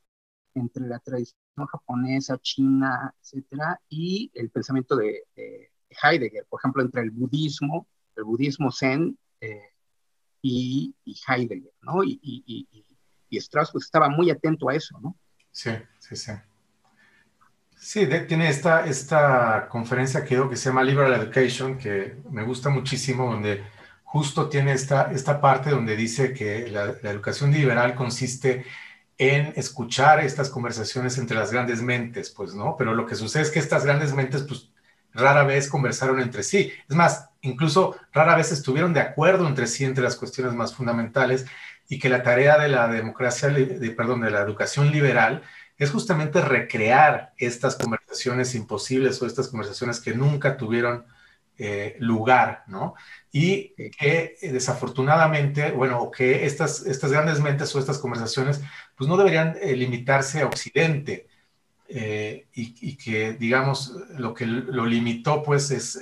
entre la tradición japonesa, china, etcétera, y el pensamiento de, Heidegger, por ejemplo, entre el budismo, el budismo zen eh, y, Heidegger, ¿no? Y, y, y, Strauss pues, estaba muy atento a eso, ¿no? Sí, sí, sí. Sí, tiene esta, esta conferencia que, que se llama Liberal Education, que me gusta muchísimo, donde justo tiene esta, esta parte donde dice que la, la educación liberal consiste en escuchar estas conversaciones entre las grandes mentes, pues, ¿no? Pero lo que sucede es que estas grandes mentes, pues, rara vez conversaron entre sí. Es más, incluso rara vez estuvieron de acuerdo entre sí entre las cuestiones más fundamentales y que la tarea de la democracia, de, perdón, de la educación liberal es justamente recrear estas conversaciones imposibles o estas conversaciones que nunca tuvieron eh, lugar, ¿no? Y que eh, desafortunadamente, bueno, que estas, estas grandes mentes o estas conversaciones, pues no deberían eh, limitarse a Occidente y, que, digamos, lo que lo limitó, pues, es,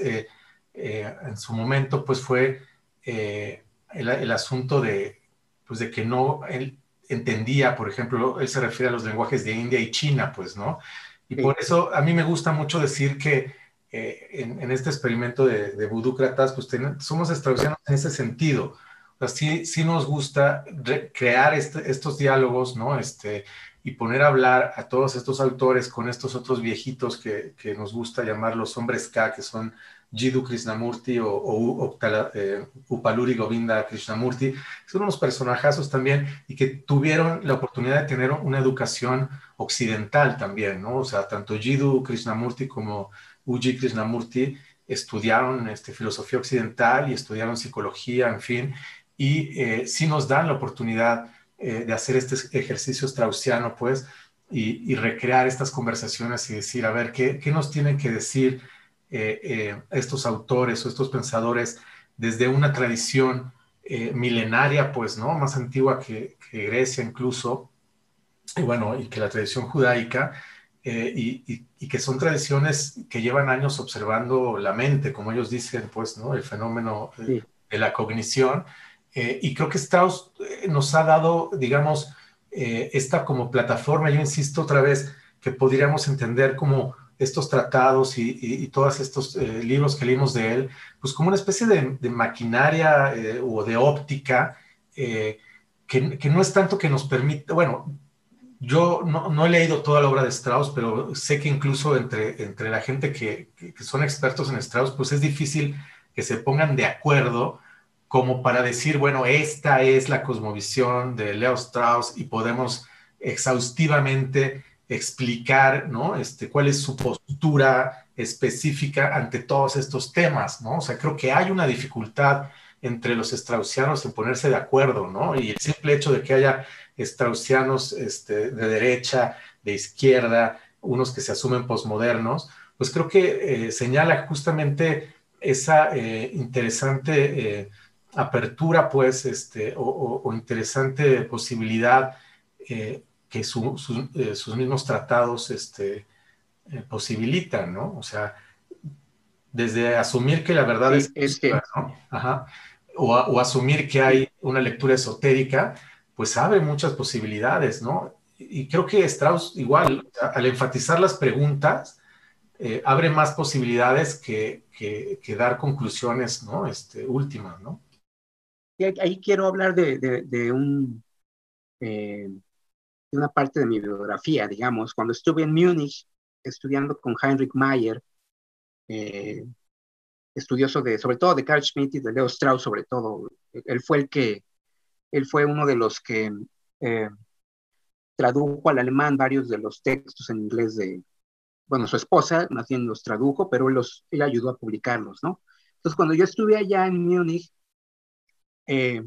en su momento, pues, fue el, el, asunto de, pues, de que no, él entendía, por ejemplo, él se refiere a los lenguajes de India y China, pues, ¿no? Y por eso a mí me gusta mucho decir que eh, en, este experimento de, de Budúcratas, pues somos extraordinarios en ese sentido. O sea, sí, sí nos gusta crear este, estos diálogos, ¿no? Este, y poner a hablar a todos estos autores con estos otros viejitos que, que nos gusta llamar los hombres K, que son Jiddu Krishnamurti o, o, eh, Upaluri Govinda Krishnamurti, son unos personajazos también y que tuvieron la oportunidad de tener una educación occidental también, ¿no? O sea, tanto Jiddu Krishnamurti como Uji Krishnamurti estudiaron este, filosofía occidental y estudiaron psicología, en fin, y eh, sí nos dan la oportunidad eh, de hacer este ejercicio straussiano, pues, y, recrear estas conversaciones y decir, a ver, ¿qué, nos tienen que decir eh, estos autores o estos pensadores desde una tradición milenaria, pues, ¿no? Más antigua que Grecia incluso, y bueno, y que la tradición judaica, eh, y, que son tradiciones que llevan años observando la mente, como ellos dicen, pues, ¿no? El fenómeno de la cognición. Eh, y creo que Strauss eh, nos ha dado, digamos, esta como plataforma, yo insisto otra vez, que podríamos entender como estos tratados y, todos estos libros que leímos de él, pues como una especie de, maquinaria o de óptica que, que, no es tanto que nos permite, bueno, yo no, he leído toda la obra de Strauss, pero sé que incluso entre, entre la gente que, son expertos en Strauss, pues es difícil que se pongan de acuerdo como para decir, bueno, esta es la cosmovisión de Leo Strauss y podemos exhaustivamente explicar, ¿no? Este, cuál es su postura específica ante todos estos temas, ¿no? O sea, creo que hay una dificultad entre los straussianos en ponerse de acuerdo, ¿no? Y el simple hecho de que haya straussianos este, de derecha, de izquierda, unos que se asumen posmodernos, pues creo que eh, señala justamente esa eh, interesante eh, apertura, pues, este, o, interesante posibilidad que sus mismos tratados este, posibilitan, ¿no? O sea, desde asumir que la verdad es, es que... O, o, asumir que hay una lectura esotérica, pues abre muchas posibilidades, ¿no? Y creo que Strauss igual, al enfatizar las preguntas, eh, abre más posibilidades que, que, dar conclusiones, ¿no? Este, últimas, ¿no? Y ahí quiero hablar de, de, un, eh, de una parte de mi biografía, digamos. Cuando estuve en Múnich estudiando con Heinrich Mayer, eh, estudioso de, sobre todo de Carl Schmitt y de Leo Strauss, sobre todo. Él fue el que él fue uno de los que eh, tradujo al alemán varios de los textos en inglés de, bueno, su esposa más bien los tradujo, pero él, los, él ayudó a publicarlos, ¿no? Entonces, cuando yo estuve allá en Múnich, eh,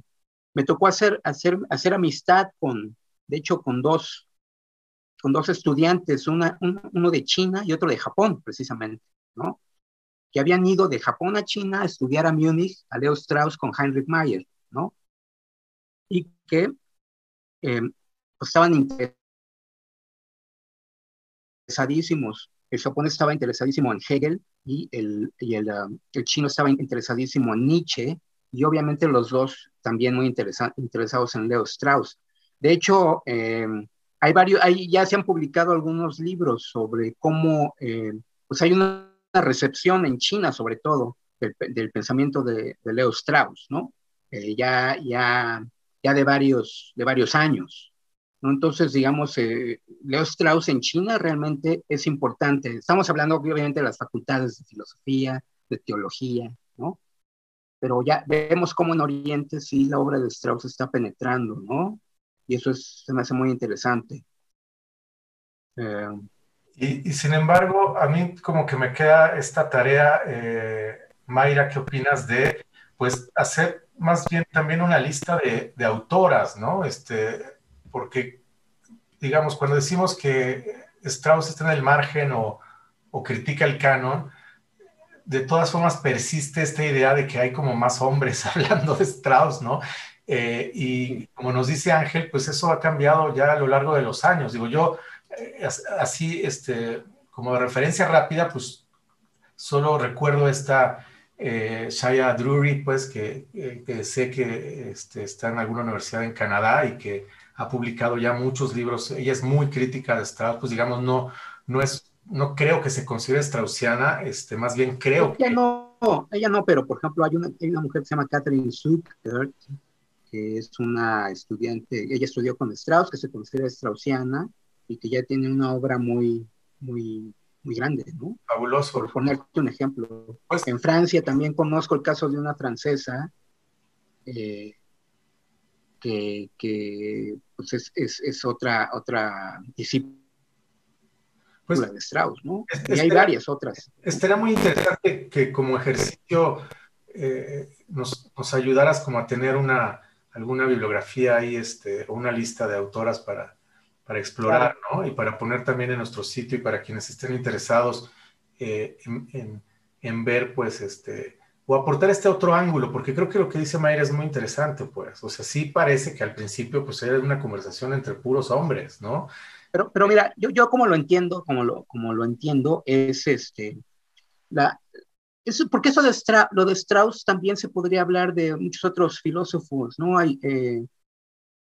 me tocó hacer, hacer, hacer amistad con, de hecho, con dos, con dos estudiantes, una, uno de China y otro de Japón, precisamente, ¿no? Que habían ido de Japón a China a estudiar a Múnich, a Leo Strauss con Heinrich Mayer, ¿no? Y que eh, estaban interesadísimos. El japonés estaba interesadísimo en Hegel y el, y el, um, el chino estaba interesadísimo en Nietzsche y obviamente los dos también muy interesados en Leo Strauss. De hecho, eh, hay varios, hay, ya se han publicado algunos libros sobre cómo, eh, pues hay una recepción en China sobre todo del, del pensamiento de, de, Leo Strauss, ¿no? Eh, ya, ya, de varios, de varios años. ¿no? Entonces, digamos, eh, Leo Strauss en China realmente es importante. Estamos hablando obviamente de las facultades de filosofía, de teología, ¿no? Pero ya vemos cómo en Oriente sí la obra de Strauss está penetrando, ¿no? Y eso es, se me hace muy interesante. Eh, y, y, sin embargo, a mí como que me queda esta tarea, eh, Mayra, ¿qué opinas de, pues, hacer más bien también una lista de, de autoras, ¿no? Este, porque, digamos, cuando decimos que Strauss está en el margen o, o critica el canon, de todas formas persiste esta idea de que hay como más hombres hablando de Strauss, ¿no? Eh, y como nos dice Ángel, pues eso ha cambiado ya a lo largo de los años. Digo, yo eh, así, este, como de referencia rápida, pues solo recuerdo esta eh, Shaya Drury, pues que, eh, que sé que este, está en alguna universidad en Canadá y que ha publicado ya muchos libros. Ella es muy crítica de Strauss, pues digamos, no, no es, no creo que se considere straussiana, este, más bien creo ella que... No, ella no, pero por ejemplo hay una, hay una mujer que se llama Catherine Zucker, que es una estudiante, ella estudió con Strauss, que se considera straussiana y que ya tiene una obra muy, muy, muy grande, ¿no? Fabuloso. Por ponerte un ejemplo. Pues, en Francia también conozco el caso de una francesa eh, que, que pues es, es, es, otra, otra disciplina pues, de Strauss, ¿no? Este, y hay varias otras. Estaría muy interesante que como ejercicio eh, nos, nos ayudaras como a tener una alguna bibliografía ahí, este, o una lista de autoras para, para explorar, ¿no? Y para poner también en nuestro sitio y para quienes estén interesados eh, en, en, en, ver, pues, este, o aportar este otro ángulo, porque creo que lo que dice Mayra es muy interesante, pues, o sea, sí parece que al principio, pues, era una conversación entre puros hombres, ¿no? Pero, pero mira, yo, yo como lo entiendo, como lo, como lo entiendo, es este, la, eso, porque eso de Stra lo de Strauss también se podría hablar de muchos otros filósofos, ¿no? Hay, eh,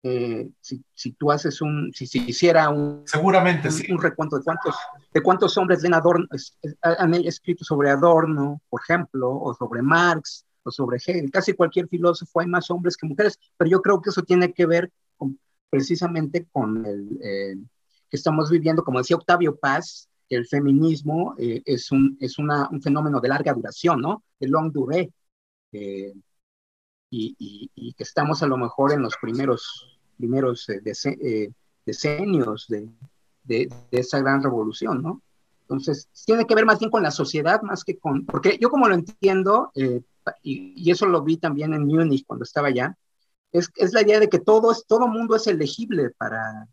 eh, si, si, tú haces un, si se si hiciera un, seguramente un, sí. un, recuento de cuántos, de cuántos hombres leen Adorno, es, es, han escrito sobre Adorno, por ejemplo, o sobre Marx, o sobre Hegel, casi cualquier filósofo hay más hombres que mujeres, pero yo creo que eso tiene que ver con, precisamente con el eh, que estamos viviendo, como decía Octavio Paz, que el feminismo eh, es, un, es una, un fenómeno de larga duración, ¿no? De long durée. Eh, y, y, y, que estamos a lo mejor en los primeros, primeros eh, dece, decenios de, de, de, esa gran revolución, ¿no? Entonces, tiene que ver más bien con la sociedad, más que con, porque yo como lo entiendo, y, y, eso lo vi también en Múnich cuando estaba allá, es, es la idea de que todo, es, todo mundo es elegible para,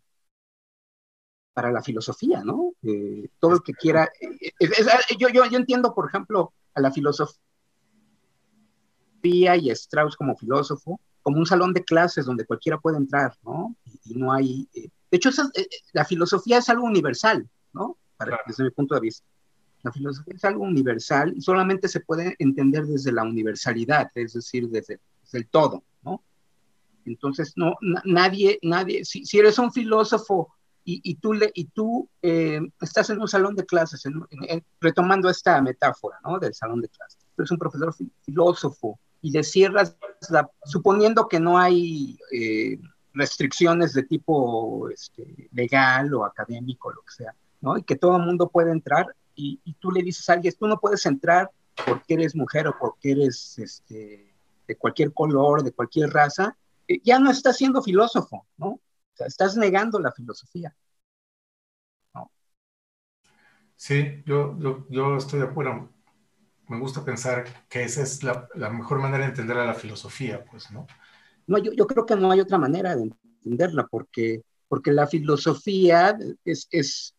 para la filosofía, ¿no? Eh, todo el que quiera. Eh, es, es, yo, yo, yo entiendo, por ejemplo, a la filosofía y a Strauss como filósofo como un salón de clases donde cualquiera puede entrar, ¿no? Y, y no hay. Eh, de hecho, esa, eh, la filosofía es algo universal, ¿no? Para, claro. Desde mi punto de vista. La filosofía es algo universal y solamente se puede entender desde la universalidad, es decir, desde, desde el todo, ¿no? Entonces, no, nadie, nadie, si, si eres un filósofo y, y, tú, le, y tú eh, estás en un salón de clases, en, en, en, retomando esta metáfora ¿no? del salón de clases. Tú eres un profesor filósofo y le cierras, la, suponiendo que no hay eh, restricciones de tipo este, legal o académico, lo que sea, ¿no? y que todo el mundo puede entrar, y, tú le dices a alguien, tú no puedes entrar porque eres mujer o porque eres este, de cualquier color, de cualquier raza, eh, ya no estás siendo filósofo, ¿no? O sea, estás negando la filosofía. Sí, yo, yo, yo, estoy de acuerdo. Me gusta pensar que esa es la, la, mejor manera de entender a la filosofía, pues, ¿no? No, yo, yo creo que no hay otra manera de entenderla, porque, porque la filosofía es, es,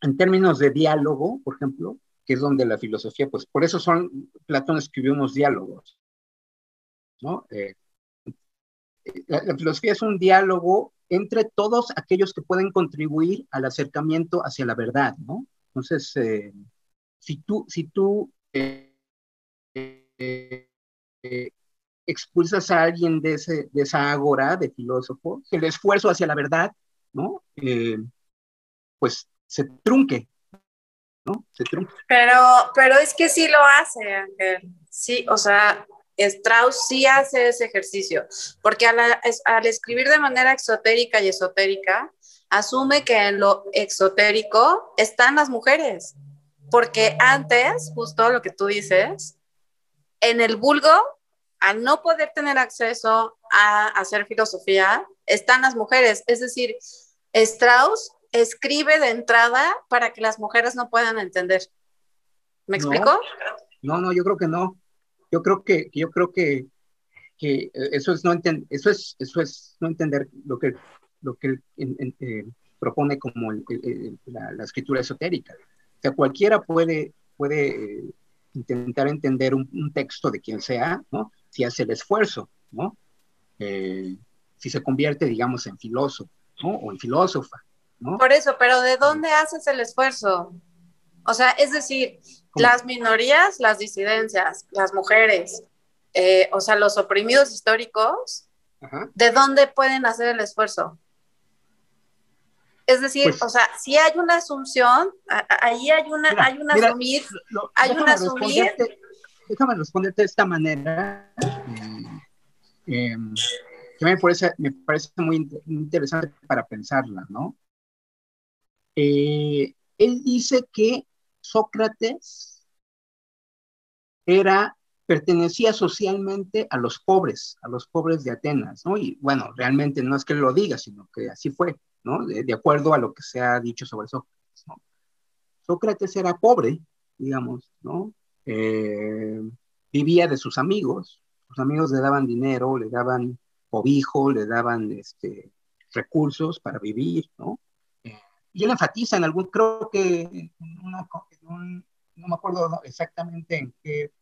en términos de diálogo, por ejemplo, que es donde la filosofía, pues por eso son, Platón escribió unos diálogos, ¿no? Eh, la, la, filosofía es un diálogo entre todos aquellos que pueden contribuir al acercamiento hacia la verdad, ¿no? Entonces, eh, si tú, si tú eh, eh, expulsas a alguien de, ese, de esa ágora de filósofo, el esfuerzo hacia la verdad, ¿no? pues se trunque, ¿no? Se. Pero, pero es que sí lo hace, Ángel. Sí, o sea, Strauss sí hace ese ejercicio, porque al, al, escribir de manera exotérica y esotérica, asume que en lo exotérico están las mujeres, porque antes, justo lo que tú dices, en el vulgo, al no poder tener acceso a hacer filosofía, están las mujeres, es decir, Strauss escribe de entrada para que las mujeres no puedan entender. ¿Me explico? No, no, yo creo que no yo creo que, yo creo que, que eh, eso, es no eso, es, eso es no entender lo que, lo que eh, propone como la, escritura esotérica. O sea, cualquiera puede, puede eh, intentar entender un, texto de quien sea, ¿no? Si hace el esfuerzo, ¿no? si se convierte, digamos, en filósofo, ¿no? O en filósofa, ¿no? Por eso, pero ¿de dónde haces el esfuerzo? O sea, es decir, las minorías, las disidencias, las mujeres, eh, o sea, los oprimidos históricos, ¿de dónde pueden hacer el esfuerzo? Es decir, pues o sea, si hay una asunción, ahí hay una, hay una asumir, hay una asumir. Déjame responderte de esta manera, eh, em, que me parece, me parece muy interesante para pensarla, ¿no? Eh, él dice que Sócrates era, pertenecía socialmente a los pobres, a los pobres de Atenas, ¿no? Y bueno, realmente no es que lo diga, sino que así fue, ¿no? De, acuerdo a lo que se ha dicho sobre Sócrates, ¿no? Sócrates era pobre, digamos, ¿no? Eh, vivía de sus amigos, sus amigos le daban dinero, le daban cobijo, le daban este, recursos para vivir, ¿no? y él enfatiza en algún, creo que no me acuerdo exactamente en qué,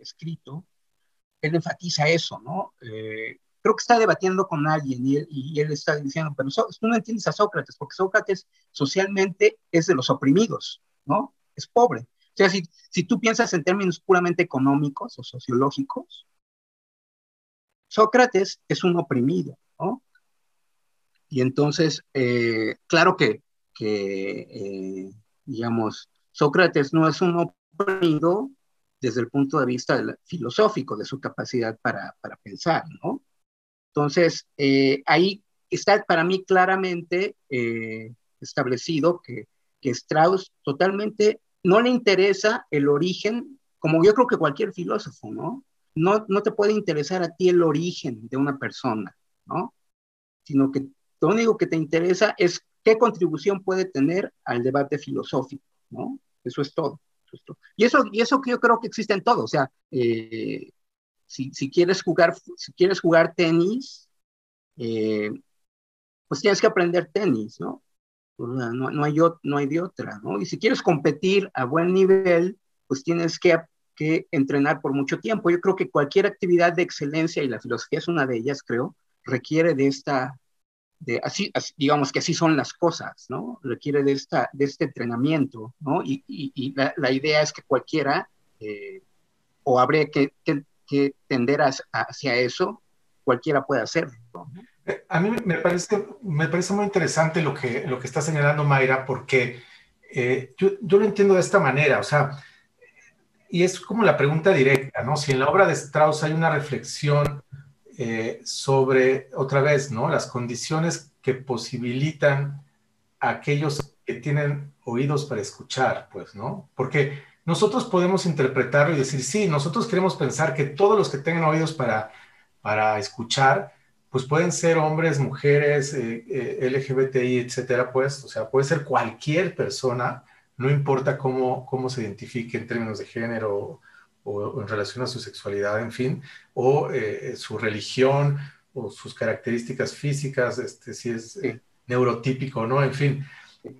escrito, él enfatiza eso, ¿no? Eh, creo que está debatiendo con alguien y él, está diciendo, pero tú no entiendes a Sócrates, porque Sócrates socialmente es de los oprimidos, ¿no? Es pobre. O sea, si, si tú piensas en términos puramente económicos o sociológicos, Sócrates es un oprimido, ¿no? Y entonces, eh, claro que que, eh, digamos, Sócrates no es un oprimido desde el punto de vista filosófico de su capacidad para, para pensar, ¿no? Entonces, eh, ahí está para mí claramente eh, establecido que, que Strauss totalmente no le interesa el origen, como yo creo que cualquier filósofo, ¿no? No, no te puede interesar a ti el origen de una persona, ¿no? Sino que lo único que te interesa es qué contribución puede tener al debate filosófico, ¿no? Eso es todo. Y, eso, y eso que yo creo que existe en todo, o sea, eh, si, si, quieres jugar, si quieres jugar tenis, eh, pues tienes que aprender tenis, ¿no? No, no, hay, no hay de otra, ¿no? Y si quieres competir a buen nivel, pues tienes que, que entrenar por mucho tiempo. Yo creo que cualquier actividad de excelencia, y la filosofía es una de ellas, creo, requiere de esta, así, digamos que así son las cosas, ¿no? Requiere de, esta, de este entrenamiento, ¿no? Y, y, la, idea es que cualquiera, eh, o habría que, que, tender hacia eso, cualquiera puede hacerlo. Eh, a mí me parece, me parece muy interesante lo que, lo que está señalando Mayra, porque eh, yo, yo, lo entiendo de esta manera, o sea, y es como la pregunta directa, ¿no? Si en la obra de Strauss hay una reflexión eh, sobre, otra vez, ¿no? Las condiciones que posibilitan a aquellos que tienen oídos para escuchar, pues, ¿no? Porque nosotros podemos interpretarlo y decir, sí, nosotros queremos pensar que todos los que tengan oídos para, para escuchar, pues pueden ser hombres, mujeres, eh, eh, LGBTI, etcétera, pues, o sea, puede ser cualquier persona, no importa cómo, cómo se identifique en términos de género o, en relación a su sexualidad, en fin, o eh, su religión o sus características físicas, este, si es eh, neurotípico o no, en fin.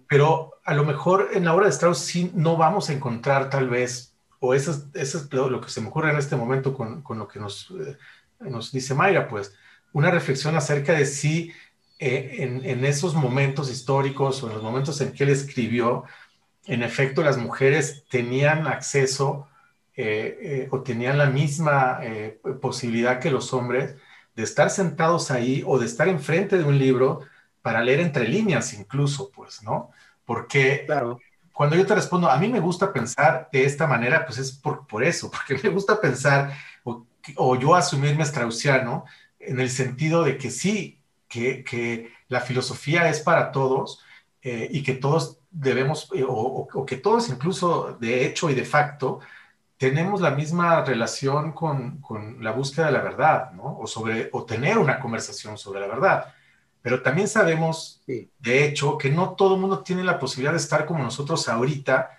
Pero a lo mejor en la obra de Strauss sí no vamos a encontrar tal vez, o eso es, eso es lo, que se me ocurre en este momento con, con lo que nos, eh, nos dice Mayra, pues, una reflexión acerca de si eh, en, esos momentos históricos o en los momentos en que él escribió, en efecto las mujeres tenían acceso eh, eh, o tenían la misma posibilidad que los hombres de estar sentados ahí o de estar enfrente de un libro para leer entre líneas incluso, pues, ¿no? Porque claro. cuando yo te respondo, a mí me gusta pensar de esta manera, pues es por, por eso, porque me gusta pensar o, o yo asumirme straussiano en el sentido de que sí, que, la filosofía es para todos eh, y que todos debemos, eh, o, que todos incluso de hecho y de facto, tenemos la misma relación con, la búsqueda de la verdad, ¿no? O, sobre, o tener una conversación sobre la verdad. Pero también sabemos, de hecho, que no todo el mundo tiene la posibilidad de estar como nosotros ahorita,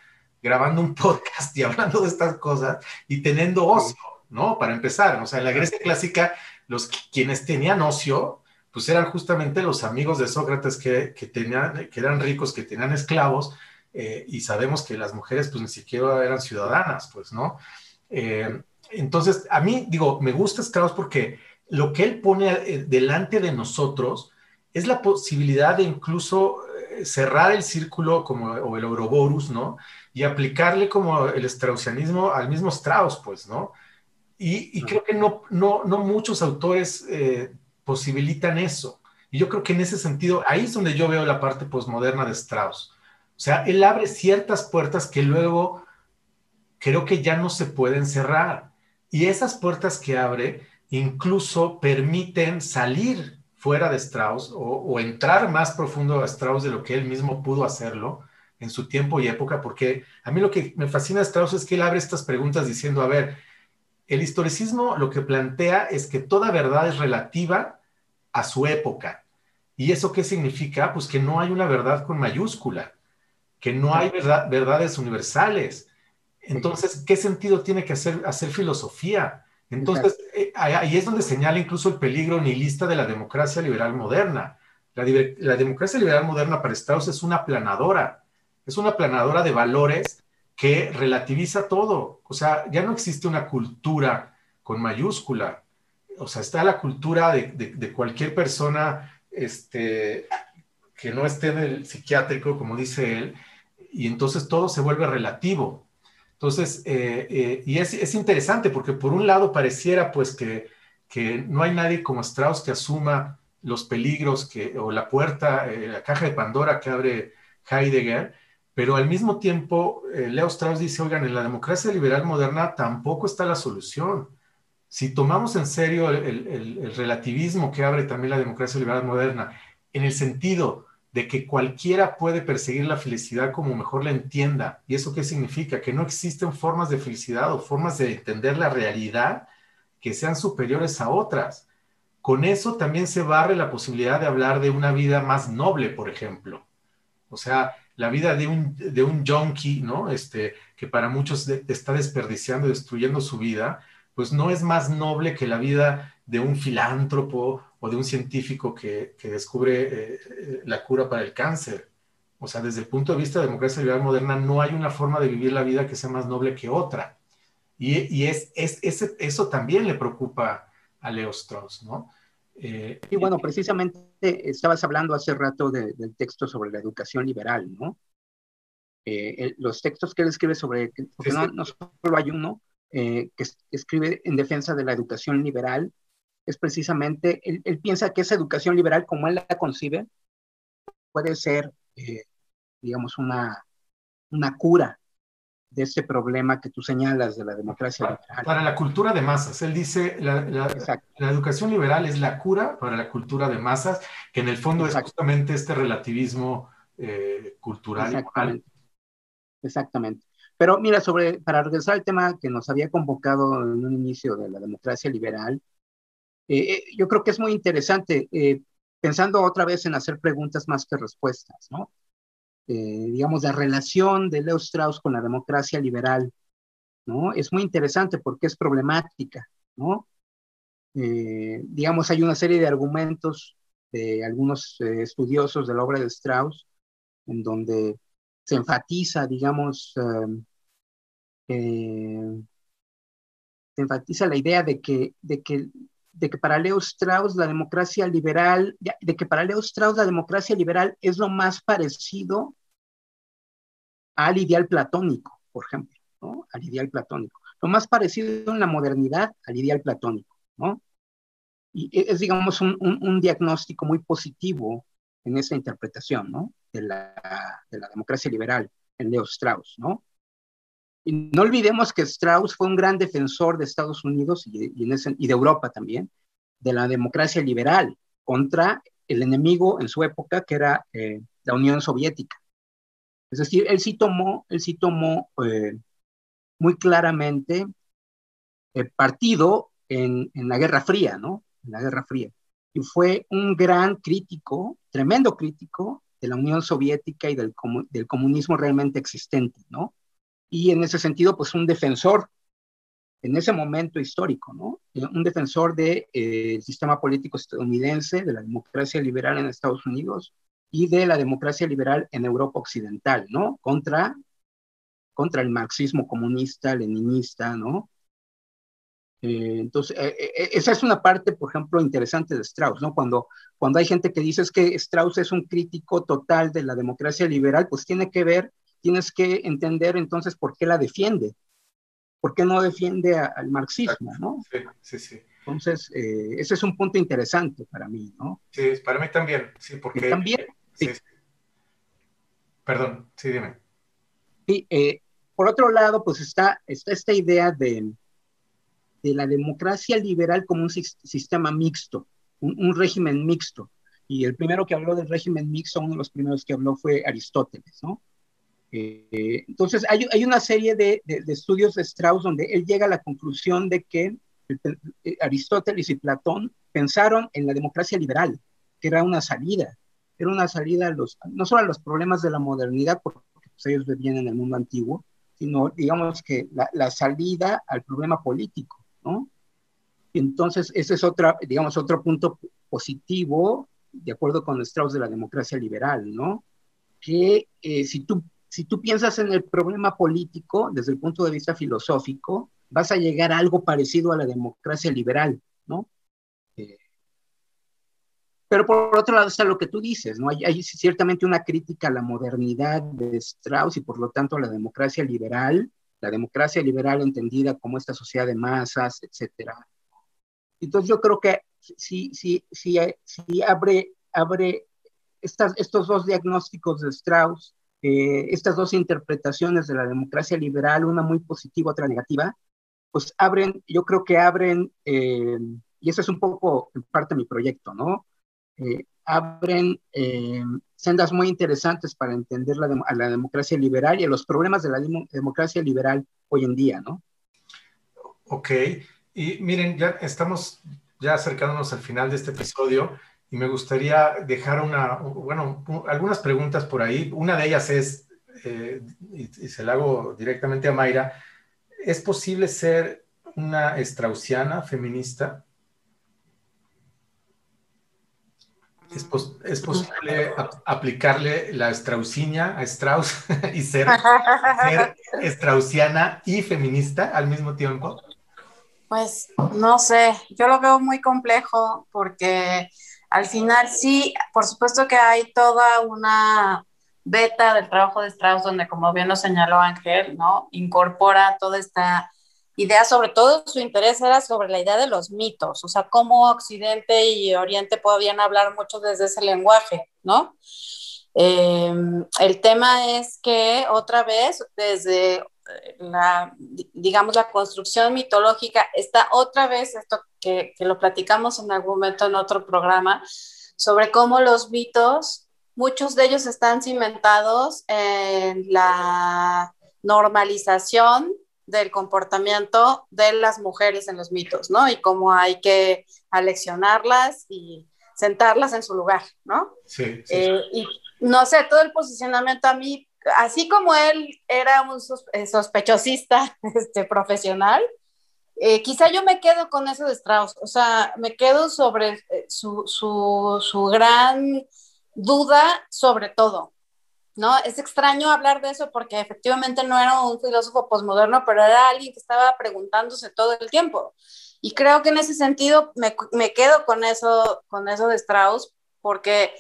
grabando un podcast y hablando de estas cosas y teniendo ocio, ¿no? Para empezar, o sea, en la Grecia clásica, los quienes tenían ocio, pues eran justamente los amigos de Sócrates que, que, tenían, que eran ricos, que tenían esclavos, eh, y sabemos que las mujeres pues ni siquiera eran ciudadanas, pues, ¿no? Eh, entonces, a mí, digo, me gusta Strauss porque lo que él pone eh, delante de nosotros es la posibilidad de incluso cerrar el círculo como o el Ouroboros, ¿no? Y aplicarle como el straussianismo al mismo Strauss, pues, ¿no? Y, creo que no, no, no muchos autores posibilitan eso. Y yo creo que en ese sentido, ahí es donde yo veo la parte posmoderna de Strauss. O sea, él abre ciertas puertas que luego creo que ya no se pueden cerrar. Y esas puertas que abre incluso permiten salir fuera de Strauss o, entrar más profundo a Strauss de lo que él mismo pudo hacerlo en su tiempo y época, porque a mí lo que me fascina de Strauss es que él abre estas preguntas diciendo, a ver, el historicismo lo que plantea es que toda verdad es relativa a su época. ¿Y eso qué significa? Pues que no hay una verdad con mayúscula, que no hay verdad, verdades universales. Entonces, ¿qué sentido tiene que hacer, hacer filosofía? Entonces, eh, ahí es donde señala incluso el peligro nihilista de la democracia liberal moderna. La, la democracia liberal moderna para Strauss es una planadora, es una planadora de valores que relativiza todo. O sea, ya no existe una cultura con mayúscula, o sea, está la cultura de, cualquier persona este, que no esté en el psiquiátrico, como dice él, y entonces todo se vuelve relativo. Entonces, eh, eh, y es, interesante porque por un lado pareciera pues que, no hay nadie como Strauss que asuma los peligros que, o la puerta, eh, la caja de Pandora que abre Heidegger, pero al mismo tiempo Leo Strauss dice, oigan, en la democracia liberal moderna tampoco está la solución si tomamos en serio el, relativismo que abre también la democracia liberal moderna, en el sentido de que cualquiera puede perseguir la felicidad como mejor la entienda, ¿y eso qué significa? Que no existen formas de felicidad o formas de entender la realidad que sean superiores a otras. Con eso también se barre la posibilidad de hablar de una vida más noble, por ejemplo. O sea, la vida de un, de un junkie, ¿no? Este, que para muchos está desperdiciando, destruyendo su vida, pues no es más noble que la vida de un filántropo o de un científico que, descubre eh, eh, la cura para el cáncer. O sea, desde el punto de vista de democracia liberal moderna, no hay una forma de vivir la vida que sea más noble que otra. Y, es, eso también le preocupa a Leo Strauss, ¿no? Eh, y bueno, precisamente estabas hablando hace rato del texto sobre la educación liberal, ¿no? los textos que él escribe sobre, porque no, no, solo hay uno, eh, que escribe en defensa de la educación liberal, es precisamente, él, piensa que esa educación liberal, como él la concibe, puede ser, eh, digamos, una, una cura de ese problema que tú señalas de la democracia liberal. Para la cultura de masas, él dice, la, la, educación liberal es la cura para la cultura de masas, que en el fondo es justamente este relativismo eh, cultural. Exactamente. Exactamente. Pero mira, sobre, para regresar al tema que nos había convocado en un inicio de la democracia liberal, eh, eh, yo creo que es muy interesante, eh, pensando otra vez en hacer preguntas más que respuestas, ¿no? digamos, la relación de Leo Strauss con la democracia liberal, ¿no? Es muy interesante porque es problemática, ¿no? digamos, hay una serie de argumentos de algunos estudiosos de la obra de Strauss en donde se enfatiza, digamos, em, eh, se enfatiza la idea de que, de que de que para Leo Strauss la democracia liberal, de que para Leo Strauss la democracia liberal es lo más parecido al ideal platónico, por ejemplo, ¿no? Al ideal platónico. Lo más parecido en la modernidad al ideal platónico, ¿no? Y es, digamos, un, un, diagnóstico muy positivo en esa interpretación, ¿no? De la, de la democracia liberal en Leo Strauss, ¿no? Y no olvidemos que Strauss fue un gran defensor de Estados Unidos y, y, de Europa también, de la democracia liberal contra el enemigo en su época, que era eh, la Unión Soviética. Es decir, él sí tomó, él sí tomó eh, muy claramente eh, partido en, en, la Guerra Fría, ¿no? En la Guerra Fría. Y fue un gran crítico, tremendo crítico de la Unión Soviética y del, del comunismo realmente existente, ¿no? Y en ese sentido, pues un defensor en ese momento histórico, ¿no? Eh, un defensor del de, eh, sistema político estadounidense, de la democracia liberal en Estados Unidos y de la democracia liberal en Europa Occidental, ¿no? Contra, contra el marxismo comunista, leninista, ¿no? Eh, entonces, esa es una parte, por ejemplo, interesante de Strauss, ¿no? Cuando, cuando hay gente que dice que Strauss es un crítico total de la democracia liberal, pues tiene que ver tienes que entender entonces por qué la defiende, por qué no defiende al marxismo, ¿no? Sí, sí, sí. Entonces, eh, ese es un punto interesante para mí, ¿no? Sí, para mí también, sí, porque... también, sí. Perdón, sí, dime. Sí, eh, por otro lado, pues está, está esta idea de, de la democracia liberal como un sistema mixto, un, un, régimen mixto. Y el primero que habló del régimen mixto, uno de los primeros que habló fue Aristóteles, ¿no? Eh, entonces, hay, hay, una serie de, de, estudios de Strauss donde él llega a la conclusión de que eh, Aristóteles y Platón pensaron en la democracia liberal, que era una salida, era una salida a los, no solo a los problemas de la modernidad, porque pues, ellos vivían en el mundo antiguo, sino, digamos que la, la salida al problema político, ¿no? entonces, ese es otra, digamos, otro punto positivo, de acuerdo con Strauss, de la democracia liberal, ¿no? Que eh, si tú si tú piensas en el problema político desde el punto de vista filosófico, vas a llegar a algo parecido a la democracia liberal, ¿no? Eh, pero por otro lado está lo que tú dices, ¿no? Hay, ciertamente una crítica a la modernidad de Strauss y por lo tanto a la democracia liberal, la democracia liberal entendida como esta sociedad de masas, etcétera. Entonces yo creo que si, si, si, abre, abre estos dos diagnósticos de Strauss, eh, estas dos interpretaciones de la democracia liberal, una muy positiva, otra negativa, pues abren, yo creo que abren, eh, y eso es un poco en parte mi proyecto, ¿no? Eh, abren sendas muy interesantes para entender la a la democracia liberal y a los problemas de la democracia liberal hoy en día, ¿no? Ok, y miren, ya estamos ya acercándonos al final de este episodio y me gustaría dejar una, bueno, algunas preguntas por ahí. Una de ellas es, eh, y, se la hago directamente a Mayra, ¿es posible ser una straussiana feminista? ¿Es, ¿Es, posible aplicarle la straussiña a Strauss y ser, ser straussiana y feminista al mismo tiempo? Pues no sé, yo lo veo muy complejo porque al final sí, por supuesto que hay toda una beta del trabajo de Strauss donde, como bien lo señaló Ángel, ¿no? Incorpora toda esta idea, sobre todo su interés era sobre la idea de los mitos, o sea, cómo Occidente y Oriente podían hablar mucho desde ese lenguaje, ¿no? Eh, el tema es que otra vez, desde la, digamos, la construcción mitológica, está otra vez esto que, que, lo platicamos en algún momento en otro programa, sobre cómo los mitos, muchos de ellos están cimentados en la normalización del comportamiento de las mujeres en los mitos, ¿no? Y cómo hay que aleccionarlas y sentarlas en su lugar, ¿no? Sí. sí. Eh, y no sé, todo el posicionamiento a mí así como él era un eh, sospechosista este, profesional, eh, quizá yo me quedo con eso de Strauss, o sea, me quedo sobre eh, su, su, su, gran duda sobre todo, ¿no? Es extraño hablar de eso porque efectivamente no era un filósofo posmoderno, pero era alguien que estaba preguntándose todo el tiempo. Y creo que en ese sentido me, me quedo con eso, con eso de Strauss, porque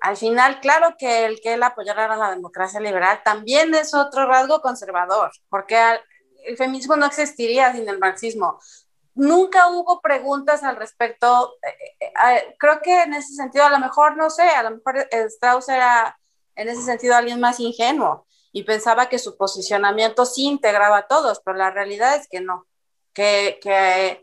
al final, claro que el que él apoyara a la democracia liberal también es otro rasgo conservador, porque el feminismo no existiría sin el marxismo. Nunca hubo preguntas al respecto. Eh, eh, eh, creo que en ese sentido, a lo mejor, no sé, a lo mejor Strauss era en ese sentido alguien más ingenuo y pensaba que su posicionamiento sí integraba a todos, pero la realidad es que no, que,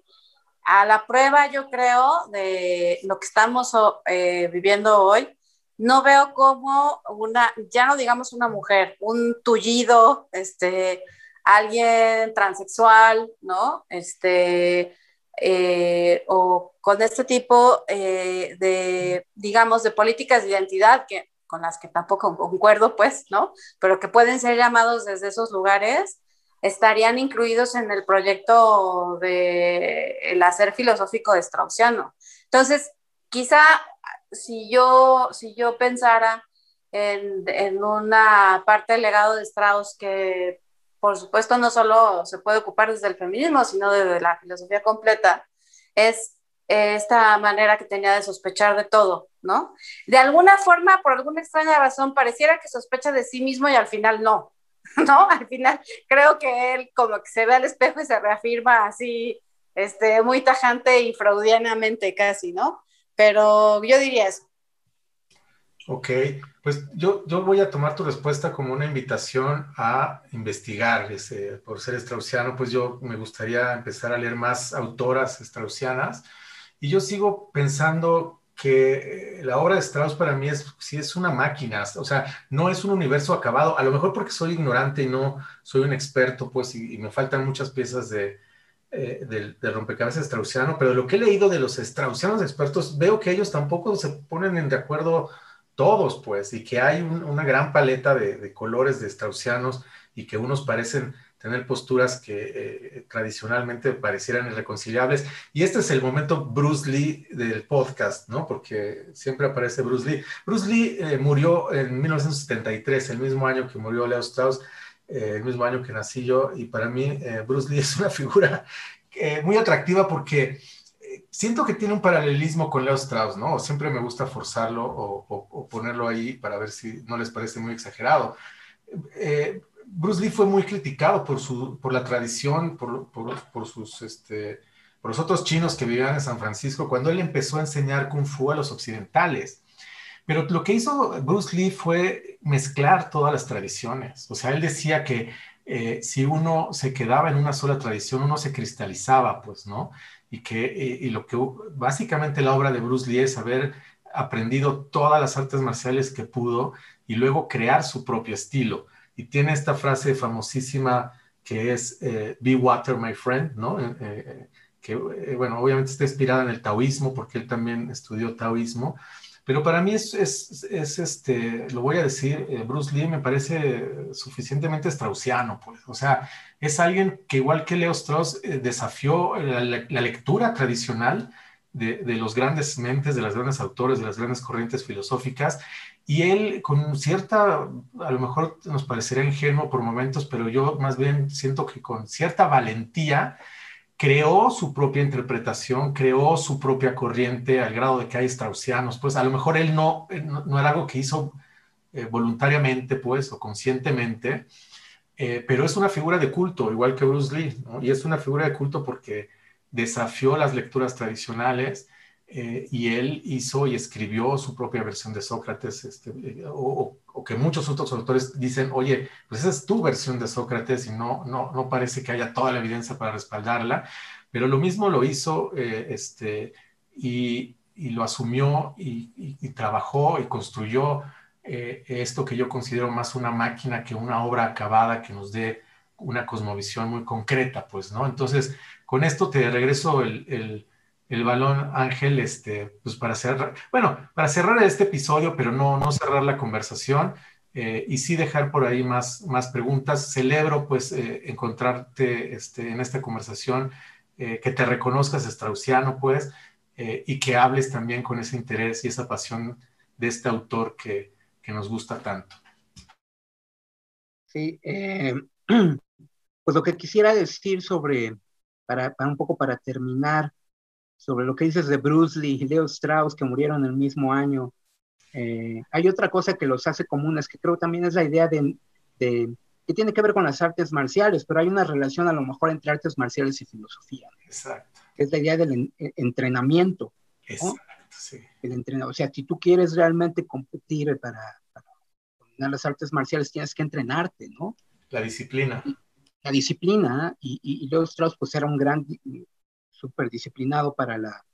a la prueba yo creo de lo que estamos viviendo hoy, no veo como una, ya no digamos una mujer, un tullido, este, alguien transexual, ¿no? Este, eh, o con este tipo eh, de, digamos, de políticas de identidad que, con las que tampoco concuerdo, pues, ¿no? Pero que pueden ser llamados desde esos lugares, estarían incluidos en el proyecto de el hacer filosófico de Straussiano. Entonces, quizá si yo, si yo pensara en, en, una parte del legado de Strauss que, por supuesto, no solo se puede ocupar desde el feminismo, sino desde la filosofía completa, es esta manera que tenía de sospechar de todo, ¿no? De alguna forma, por alguna extraña razón, pareciera que sospecha de sí mismo y al final no, ¿no? Al final creo que él como que se ve al espejo y se reafirma así, este, muy tajante y freudianamente casi, ¿no? Pero yo diría eso. Ok, pues yo, yo voy a tomar tu respuesta como una invitación a investigar. Ese, por ser straussiano, pues yo me gustaría empezar a leer más autoras straussianas. Y yo sigo pensando que la obra de Strauss para mí es, sí es una máquina, o sea, no es un universo acabado, a lo mejor porque soy ignorante y no soy un experto, pues, y me faltan muchas piezas de, eh, del, rompecabezas straussiano, pero lo que he leído de los straussianos expertos, veo que ellos tampoco se ponen en de acuerdo todos, pues, y que hay una gran paleta de, colores de straussianos y que unos parecen tener posturas que eh, tradicionalmente parecieran irreconciliables. Y este es el momento Bruce Lee del podcast, ¿no? Porque siempre aparece Bruce Lee. Bruce Lee eh, murió en 1973, el mismo año que murió Leo Strauss. Eh, el mismo año que nací yo, y para mí Bruce Lee es una figura muy atractiva porque siento que tiene un paralelismo con Leo Strauss, ¿no? Siempre me gusta forzarlo o, ponerlo ahí para ver si no les parece muy exagerado. Bruce Lee fue muy criticado por, su, por la tradición, por, por, por sus, este, por los otros chinos que vivían en San Francisco, cuando él empezó a enseñar kung fu a los occidentales. Pero lo que hizo Bruce Lee fue mezclar todas las tradiciones. O sea, él decía que eh, si uno se quedaba en una sola tradición, uno se cristalizaba, pues, ¿no? Y que eh, y lo que básicamente la obra de Bruce Lee es haber aprendido todas las artes marciales que pudo y luego crear su propio estilo. Y tiene esta frase famosísima que es eh, Be Water, my friend, ¿no? que, bueno, obviamente está inspirada en el taoísmo, porque él también estudió taoísmo, pero para mí es, es, es este, lo voy a decir, eh, Bruce Lee me parece suficientemente straussiano, pues. O sea, es alguien que igual que Leo Strauss eh, desafió la, la, lectura tradicional de, de, los grandes mentes, de las grandes autores, de las grandes corrientes filosóficas, y él con cierta, a lo mejor nos parecería ingenuo por momentos, pero yo más bien siento que con cierta valentía, creó su propia interpretación, creó su propia corriente al grado de que hay straussianos, pues a lo mejor él no, eh, no, era algo que hizo eh, voluntariamente, pues, o conscientemente, eh, pero es una figura de culto, igual que Bruce Lee, y es una figura de culto porque desafió las lecturas tradicionales, y él hizo y escribió su propia versión de Sócrates, este, o, que muchos otros autores dicen, oye, pues esa es tu versión de Sócrates y no, no, no parece que haya toda la evidencia para respaldarla, pero lo mismo lo hizo eh, este, y, lo asumió y, trabajó y construyó esto que yo considero más una máquina que una obra acabada que nos dé una cosmovisión muy concreta, pues, ¿no? Entonces, con esto te regreso el el balón, Ángel, este, pues para cerrar, bueno, para cerrar este episodio, pero no, no cerrar la conversación eh, y sí dejar por ahí más, más preguntas. Celebro pues eh, encontrarte este, en esta conversación, eh, que te reconozcas straussiano pues y que hables también con ese interés y esa pasión de este autor que, que nos gusta tanto. Sí, pues lo que quisiera decir sobre para, un poco para terminar, sobre lo que dices de Bruce Lee y Leo Strauss, que murieron el mismo año. Eh, hay otra cosa que los hace comunes, que creo también es la idea de, que tiene que ver con las artes marciales, pero hay una relación a lo mejor entre artes marciales y filosofía. Exacto. Es la idea del entrenamiento. Exacto, sí. El o sea, si tú quieres realmente competir para, para las artes marciales, tienes que entrenarte, ¿no? La disciplina. La disciplina, y, y, Leo Strauss pues era un gran, súper disciplinado para, la,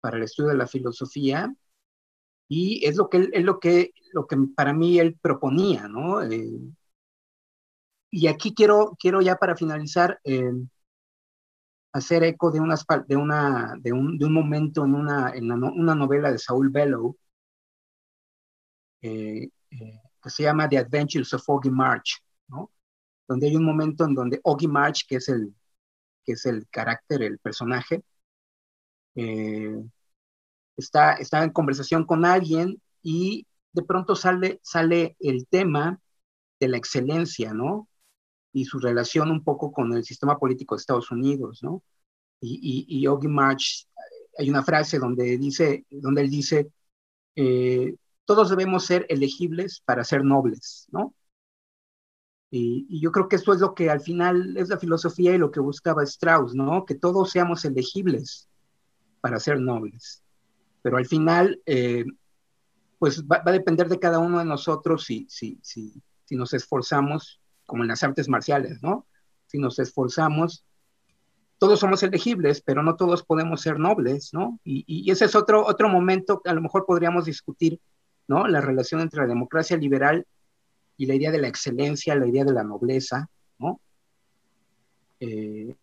para el estudio de la filosofía, y es lo que, es lo que, lo que para mí él proponía, ¿no? Eh, y aquí quiero, quiero ya para finalizar eh, hacer eco de, unas, de, una, de, un, de un momento en, una, en una novela de Saul Bellow, eh, que se llama The Adventures of Oggy March, ¿no? donde hay un momento en donde Oggy March, que es el, que es el carácter, el personaje, eh, está, está en conversación con alguien y de pronto sale, sale el tema de la excelencia, ¿no? Y su relación un poco con el sistema político de Estados Unidos, ¿no? Y, y, y March, hay una frase donde, dice, donde él dice, eh, todos debemos ser elegibles para ser nobles, ¿no? Y, yo creo que eso es lo que al final es la filosofía y lo que buscaba Strauss, ¿no? Que todos seamos elegibles para ser nobles. Pero al final, eh, pues va, a depender de cada uno de nosotros si, si, si, si nos esforzamos, como en las artes marciales, ¿no? Si nos esforzamos, todos somos elegibles, pero no todos podemos ser nobles, ¿no? Y, y ese es otro, otro momento que a lo mejor podríamos discutir, ¿no? La relación entre la democracia liberal la idea de la excelencia, la idea de la nobleza, ¿no? Eh,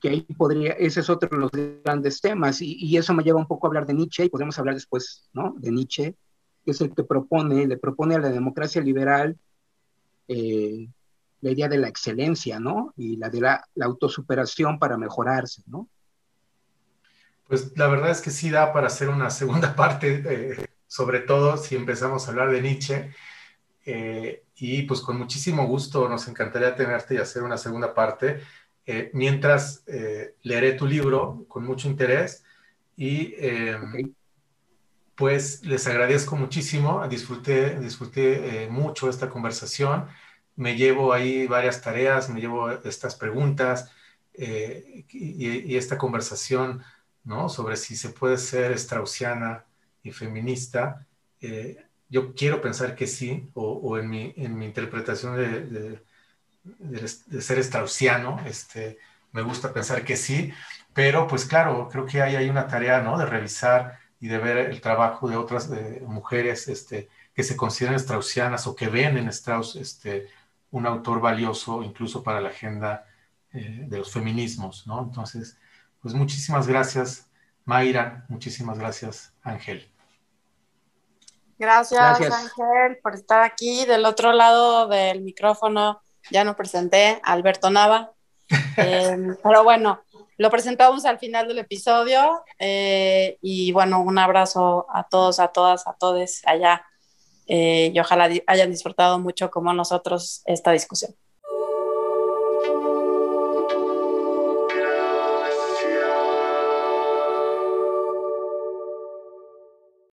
que ahí podría, ese es otro de los grandes temas, y, eso me lleva un poco a hablar de Nietzsche, y podemos hablar después, ¿no? De Nietzsche, que es el que propone, le propone a la democracia liberal eh, la idea de la excelencia, ¿no? Y la de la, autosuperación para mejorarse, ¿no? Pues la verdad es que sí da para hacer una segunda parte, eh, sobre todo si empezamos a hablar de Nietzsche. Eh, y pues con muchísimo gusto nos encantaría tenerte y hacer una segunda parte. Eh, mientras eh, leeré tu libro con mucho interés y pues les agradezco muchísimo, disfruté, disfruté mucho esta conversación, me llevo ahí varias tareas, me llevo estas preguntas y, y, esta conversación ¿no? sobre si se puede ser straussiana y feminista yo quiero pensar que sí, o, en, mi, interpretación de, de, ser straussiano, este, me gusta pensar que sí, pero pues claro, creo que hay, hay una tarea, ¿no? De revisar y de ver el trabajo de otras mujeres este, que se consideran straussianas o que ven en Strauss este, un autor valioso incluso para la agenda eh, de los feminismos, ¿no? Entonces, pues muchísimas gracias, Mayra, muchísimas gracias, Ángel. Gracias, Ángel, por estar aquí. Del otro lado del micrófono ya no presenté a Alberto Nava. Em, pero bueno, lo presentamos al final del episodio. Eh, y bueno, un abrazo a todos, a todas, a todos allá. Eh, y ojalá hayan disfrutado mucho como nosotros esta discusión.